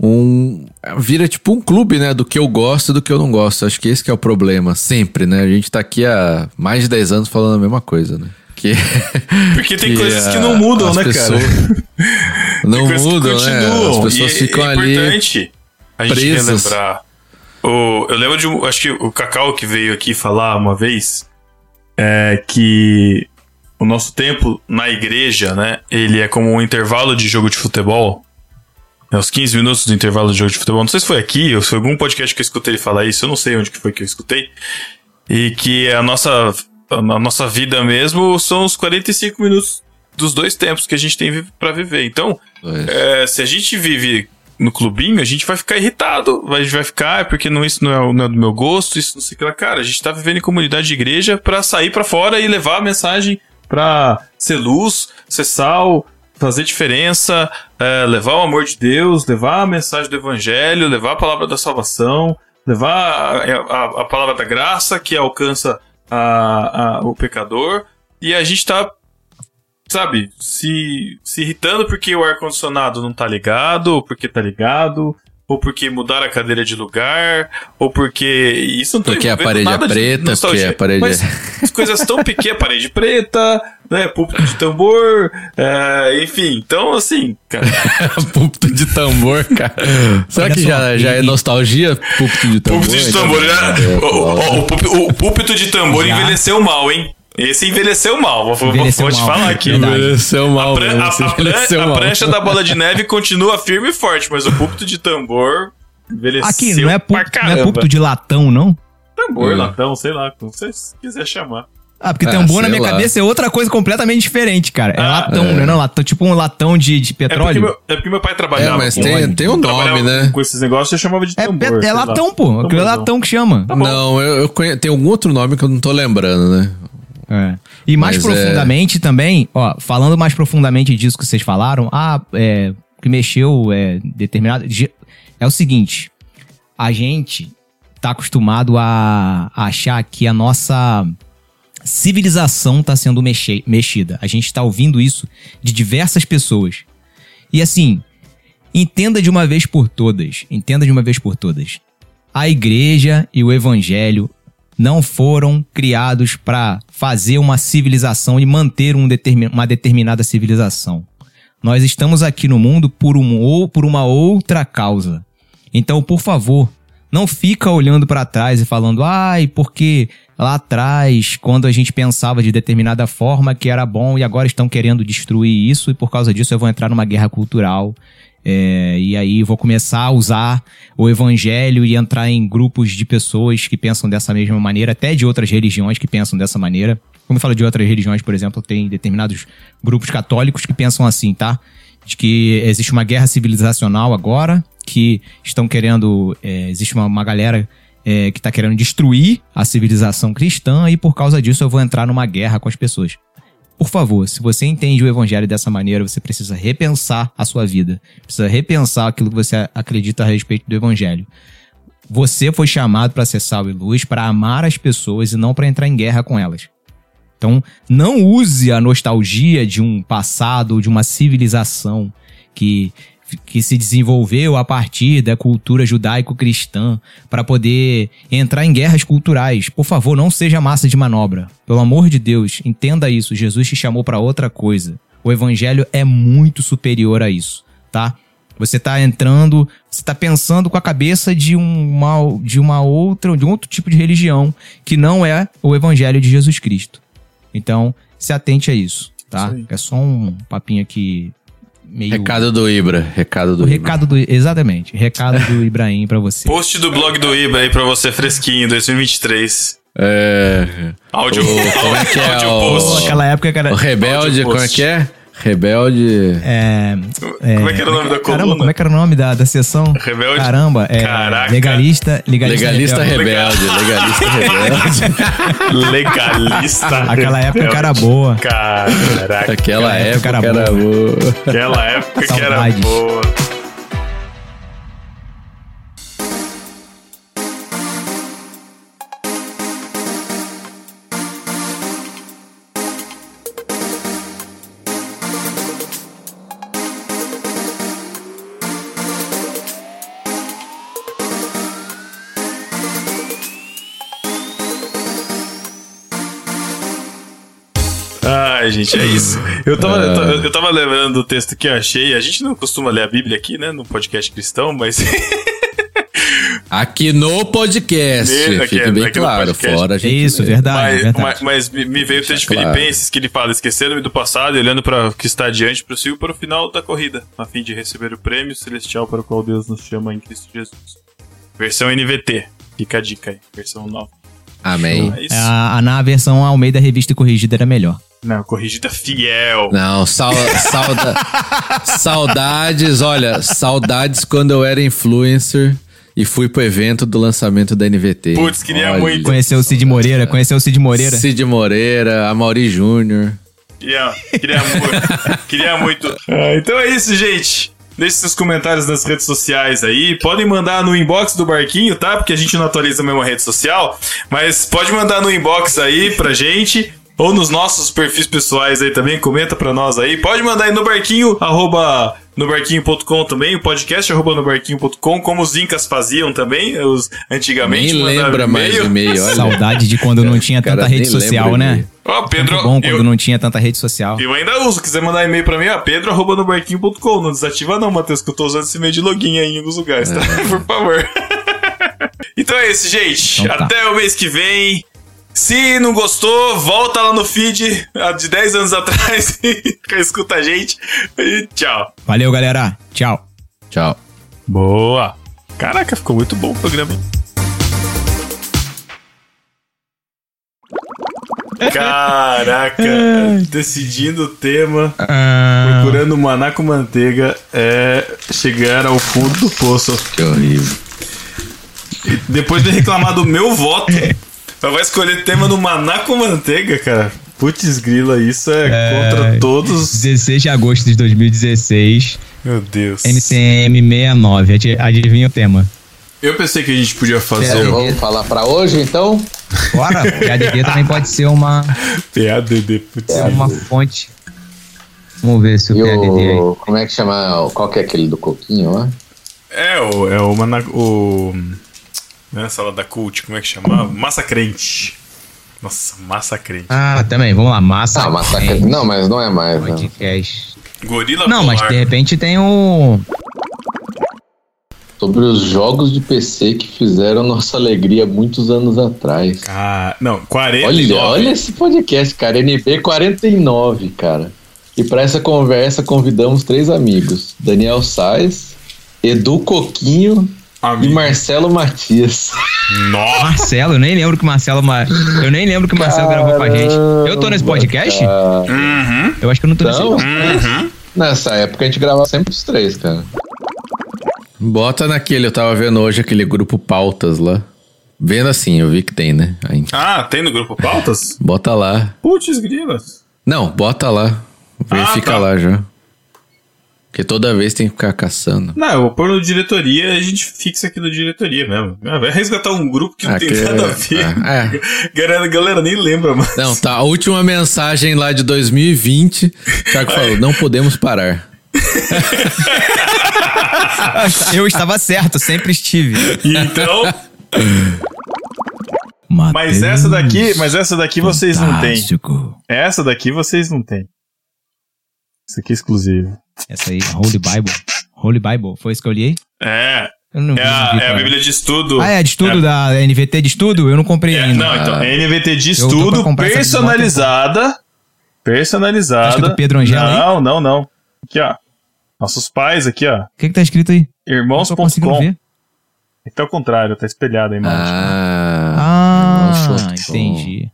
um. Vira tipo um clube, né? Do que eu gosto e do que eu não gosto. Acho que esse que é o problema, sempre, né? A gente tá aqui há mais de 10 anos falando a mesma coisa, né? Que, Porque tem que coisas que não mudam, né, cara? Não mudam, né? As pessoas E ficam é ali. importante a gente presas. relembrar. O, eu lembro de. um- Acho que o Cacau que veio aqui falar uma vez é que o nosso tempo na igreja, né? Ele é como um intervalo de jogo de futebol. É os 15 minutos do intervalo de jogo de futebol. Não sei se foi aqui ou se foi algum podcast que eu escutei ele falar isso. Eu não sei onde que foi que eu escutei. E que a nossa, a nossa vida mesmo são os 45 minutos dos dois tempos que a gente tem pra viver. Então, é, se a gente vive no clubinho, a gente vai ficar irritado. A gente vai ficar, "Ah, porque não, isso não é, não é do meu gosto, isso não sei o que lá. Cara, a gente tá vivendo em comunidade de igreja pra sair pra fora e levar a mensagem pra ser luz, ser sal, fazer diferença, é, levar o amor de Deus, levar a mensagem do evangelho, levar a palavra da salvação, levar a, a- a palavra da graça que alcança a- a- o pecador. E a gente tá sabe, se, se irritando porque o ar-condicionado não tá ligado, ou porque tá ligado, ou porque mudaram a cadeira de lugar, ou porque. Isso não Porque a parede é preta, nostalgia. porque a parede Mas as coisas tão pequenas, parede preta, né? Púlpito de tambor, é, enfim. Então, assim, cara. púlpito de tambor, cara. Será Olha que já, já é nostalgia? Púlpito de tambor? Púlpito de tambor, né? é, O, o- o púlpito- o púlpito de tambor Já. envelheceu mal, hein? Esse envelheceu mal, vou, Envelheceu vou te mal, falar aqui. verdade. Envelheceu mal, A, pran- a- a envelheceu a mal. prancha da bola de neve continua firme e forte, mas o púlpito de tambor envelheceu Aqui, não é, púlpito, não é púlpito de latão, não? Tambor, Hum. latão, sei lá, como você quiser chamar. Ah, porque Ah, tambor na minha lá. cabeça é outra coisa completamente diferente, cara. É Ah, latão, é. não é não? Latão, tipo um latão de, de É porque, petróleo. meu, é porque meu pai trabalhava É, mas com, tem- tem um nome, né? Com esses negócios, eu chamava de É, tambor. pe- é sei lá. latão, pô. Aquilo é latão que chama. Tá. Não, eu, eu conhe... tem algum outro nome que eu não tô lembrando, né? É. E mais Mas é- profundamente também, ó, falando mais profundamente disso que vocês falaram, ah, é, que mexeu é, determinado. É o seguinte: a gente tá acostumado a, a achar que a nossa civilização tá sendo mexe- mexida. A gente tá ouvindo isso de diversas pessoas. E assim, entenda de uma vez por todas, entenda de uma vez por todas. A igreja e o evangelho não foram criados para fazer uma civilização e manter um determin- uma determinada civilização. Nós estamos aqui no mundo por, um, ou por uma outra causa. Então, por favor, não fica olhando para trás e falando, ai, porque lá atrás, quando a gente pensava de determinada forma que era bom e agora estão querendo destruir isso e por causa disso eu vou entrar numa guerra cultural. É, e aí vou começar a usar o evangelho e entrar em grupos de pessoas que pensam dessa mesma maneira, até de outras religiões que pensam dessa maneira. Como eu falo de outras religiões, por exemplo, tem determinados grupos católicos que pensam assim, tá? De que existe uma guerra civilizacional agora, que estão querendo. É, existe uma, uma galera é, que está querendo destruir a civilização cristã e por causa disso eu vou entrar numa guerra com as pessoas. Por favor, se você entende o evangelho dessa maneira, você precisa repensar a sua vida. Precisa repensar aquilo que você acredita a respeito do evangelho. Você foi chamado para ser sal e luz, para amar as pessoas e não para entrar em guerra com elas. Então, não use a nostalgia de um passado, de uma civilização que que se desenvolveu a partir da cultura judaico-cristã para poder entrar em guerras culturais. Por favor, não seja massa de manobra. Pelo amor de Deus, entenda isso. Jesus te chamou para outra coisa. O evangelho é muito superior a isso, tá? Você está entrando, você está pensando com a cabeça de uma, de uma outra, de um outro tipo de religião que não é o evangelho de Jesus Cristo. Então, se atente a isso, tá? Isso é só um papinho aqui meio. Recado do Ibra. Recado do o Ibra. Recado do. Exatamente. Recado do Ibrahim pra você. Post do blog do Ibra aí pra você fresquinho, 2023. É. Áudio, o, como é que é? Áudio post. Aquela época, cara. O Rebelde, como é que é? Rebelde. É, é, como é que era o nome da coluna? Caramba, como é que era o nome da, da sessão? Rebelde. Caramba, é. Caraca. Legalista. Legalista, legalista rebelde. Legalista rebelde. legalista. Aquela época que era boa. Caraca. Aquela época, época era boa. Aquela época que era boa. Ai, gente, é isso. Eu tava, eu, tava, eu tava lembrando do texto que eu achei. A gente não costuma ler a Bíblia aqui, né? No podcast cristão, mas. Aqui no podcast, Nesse, fique bem claro, fora a gente Isso, verdade, mas, verdade. Mas, mas, me veio o texto de Filipenses que ele fala, esquecendo-me do passado e olhando para o que está adiante, prossigo para o final da corrida, a fim de receber o prêmio celestial para o qual Deus nos chama em Cristo Jesus. Versão NVT, fica a dica aí, versão nova. Amém. Então, é a, a, na versão Almeida Revista Corrigida era melhor. Não, corrigida fiel. Não, sal, sauda, saudades, olha, saudades quando eu era influencer e fui pro evento do lançamento da NVT. Putz, queria olha, muito. Conheceu o Cid Moreira, conheceu o Cid Moreira. Cid Moreira, a Mauri Júnior. Queria, queria muito. queria muito. Ah, então é isso, gente. Deixe seus comentários nas redes sociais aí. Podem mandar no inbox do Barquinho, tá? Porque a gente não atualiza a mesma rede social. Mas pode mandar no inbox aí pra gente ou nos nossos perfis pessoais aí também, comenta pra nós aí. Pode mandar aí no barquinho, arroba no barquinho.com também, o podcast arroba no barquinho.com, como os incas faziam também, os antigamente. Nem lembra mais e-mail, olha. Saudade de quando não tinha tanta rede social, né? Ó, oh, Pedro. Muito bom quando eu, não tinha tanta rede social. Eu ainda uso, quiser mandar e-mail pra mim, ó, pedro arroba no barquinho.com. Não desativa não, Matheus, que eu tô usando esse e-mail de login aí em alguns lugares, tá? É. Por favor. então é isso, gente. Então tá. Até o mês que vem. Se não gostou, volta lá no feed de 10 anos atrás e escuta a gente. E tchau. Valeu, galera. Tchau. Tchau. Boa. Caraca, ficou muito bom o programa. Caraca, decidindo o tema, ah. procurando maná com manteiga, é chegar ao fundo do poço. Que horrível. depois de reclamar do meu voto, vai escolher tema do maná com manteiga, cara. Putz, grila, isso é, é, contra todos. 16 de agosto de 2016. Meu Deus. NCM 69. Adivinha o tema? Eu pensei que a gente podia fazer. Vamos falar pra hoje, então? Bora! PADD também pode ser uma. PADD, putz. É uma fonte. Vamos ver se o e PADD o... aí. Como é que chama? Qual que é aquele do coquinho lá? É, o. É o, mana... o né? Salada cult, como é que chama? Massa crente. Nossa, massa crente. Ah, também, vamos lá, massa. Ah, massa crente. Não, mas não é mais. Podcast. Não. Gorila Não, Polar. mas de repente tem o. Sobre os jogos de PC que fizeram nossa alegria muitos anos atrás. Ah, não, 49. Olha, olha esse podcast, cara. NB 49, cara. E para essa conversa convidamos três amigos: Daniel Sais, Edu Coquinho Amigo. e Marcelo Matias. Nossa. Marcelo, eu nem lembro que o Marcelo. Ma- Eu nem lembro que o Marcelo gravou com a gente. Eu tô nesse podcast? Caramba. Uhum. Eu acho que eu não tô nesse. Não. não. Uhum. Nessa época a gente gravava sempre os três, cara. Bota naquele, eu tava vendo hoje aquele grupo Pautas lá. Vendo assim, eu vi que tem, né? Aí, Ah, tem no grupo pautas? bota lá. Putz, grilas. Não, bota lá. Verifica Ah, tá. lá já. Porque toda vez tem que ficar caçando. Não, eu vou pôr no diretoria a gente fixa aqui no diretoria mesmo. Ah, Vai resgatar um grupo que não tem que- nada a ver. ah, é. Galera, galera nem lembra, mano. Não, tá. A última mensagem lá de 2020, o Thiago falou: não podemos parar. Eu estava certo, sempre estive. Então, mas essa daqui, mas essa daqui vocês não têm. Fantástico. Essa daqui vocês não têm. Isso aqui é exclusivo. Essa aí, Holy Bible. Holy Bible, foi isso que eu li? É, Eu não é a, vi, é a. Bíblia de estudo. Ah, é de estudo É. da NVT de estudo? Eu não comprei É, ainda. não, então, é NVT de estudo personalizada. Personalizada. Tá escrito Pedro Angela aí? Não, não, não. Aqui, ó. Nossos pais aqui, ó. O que que tá escrito aí? Não Irmãos.com. Então, ao contrário, tá espelhado a imagem. Ah. Ah, entendi.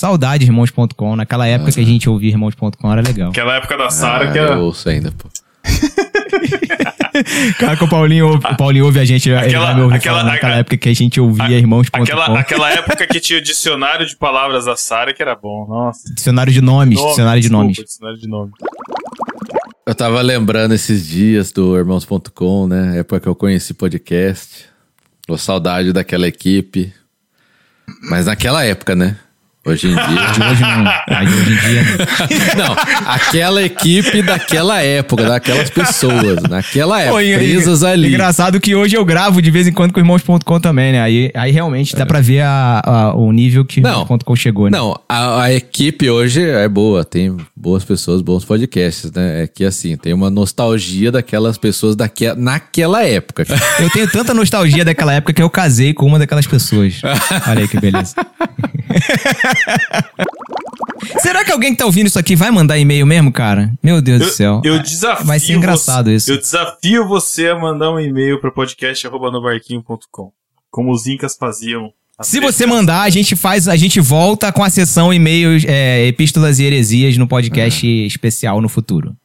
Saudade, irmãos.com. Naquela época que a gente ouvia irmãos.com era legal. Aquela época da Sara Ah, que era. eu ouço ainda, pô. Cara, que o Paulinho ouve, o Paulinho ouve a gente, ele Aquela- ouvir aquela- falar naquela a- época que a gente ouvia irmãos.com. Aquela, aquela época que tinha o dicionário de palavras da Sara que era bom. Nossa. Dicionário de nomes, Nome, dicionário de desculpa, nomes. Dicionário de nome. Eu tava lembrando esses dias do Irmãos.com, né? Época que eu conheci podcast. Tô saudade daquela equipe. Mas naquela época, né? Hoje em dia. De hoje não. Hoje em dia. Não, aquela equipe daquela época, daquelas pessoas, naquela época, e- presas ali. Engraçado que hoje eu gravo de vez em quando com irmãos.com também, né? Aí, aí realmente dá pra ver a, a- o nível que Não. irmãos.com chegou, né? Não, a, a equipe hoje é boa, tem boas pessoas, bons podcasts, né? É que assim, tem uma nostalgia daquelas pessoas daque, naquela época. Eu tenho tanta nostalgia daquela época que eu casei com uma daquelas pessoas. Olha aí que beleza. Será que alguém que tá ouvindo isso aqui vai mandar e-mail mesmo, cara? Meu Deus do céu. Eu, eu desafio Vai ser engraçado você, isso. Eu desafio você a mandar um e-mail para podcast@nobarquinho.com, como os incas faziam. Se você mandar, a gente faz, a gente volta com a sessão e-mails, é, epístolas e heresias no podcast especial no futuro.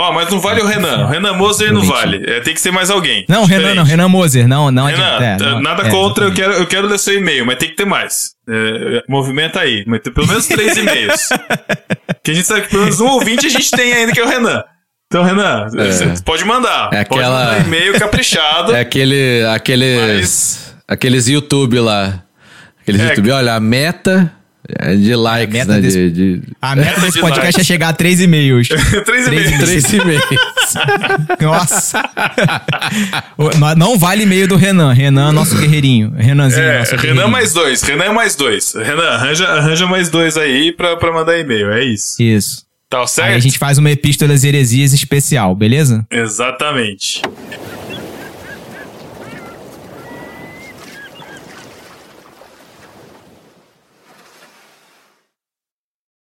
Ó, mas não vale o Renan. O Renan Moser não vale. É, tem que ser mais alguém. Não, Diferente. Renan, não, Renan Moser, não, não Renan, adianta. é, não, nada é, contra, eu quero, eu quero ler seu e-mail, mas tem que ter mais. É, movimenta aí, mas tem pelo menos três e-mails. que a gente sabe que pelo menos um ouvinte a gente tem ainda, que é o Renan. Então, Renan, você pode mandar. É Pode aquela- mandar e-mail caprichado. É aquele, aqueles, aqueles YouTube lá. Aqueles É. YouTube, olha, a meta é de likes, meta né? desse- De, de A meta desse de podcast likes. é chegar a três e-mails. três e-mails. três e-mails. Nossa. Não vale e-mail do Renan. Renan, nosso guerreirinho. Renanzinho, É, nosso Renan guerreirinho. mais dois. Renan mais dois. Renan, arranja, arranja mais dois aí pra, pra mandar e-mail. É isso. Isso. Tá certo? Aí a gente faz uma epístolas e heresias especial, beleza? Exatamente.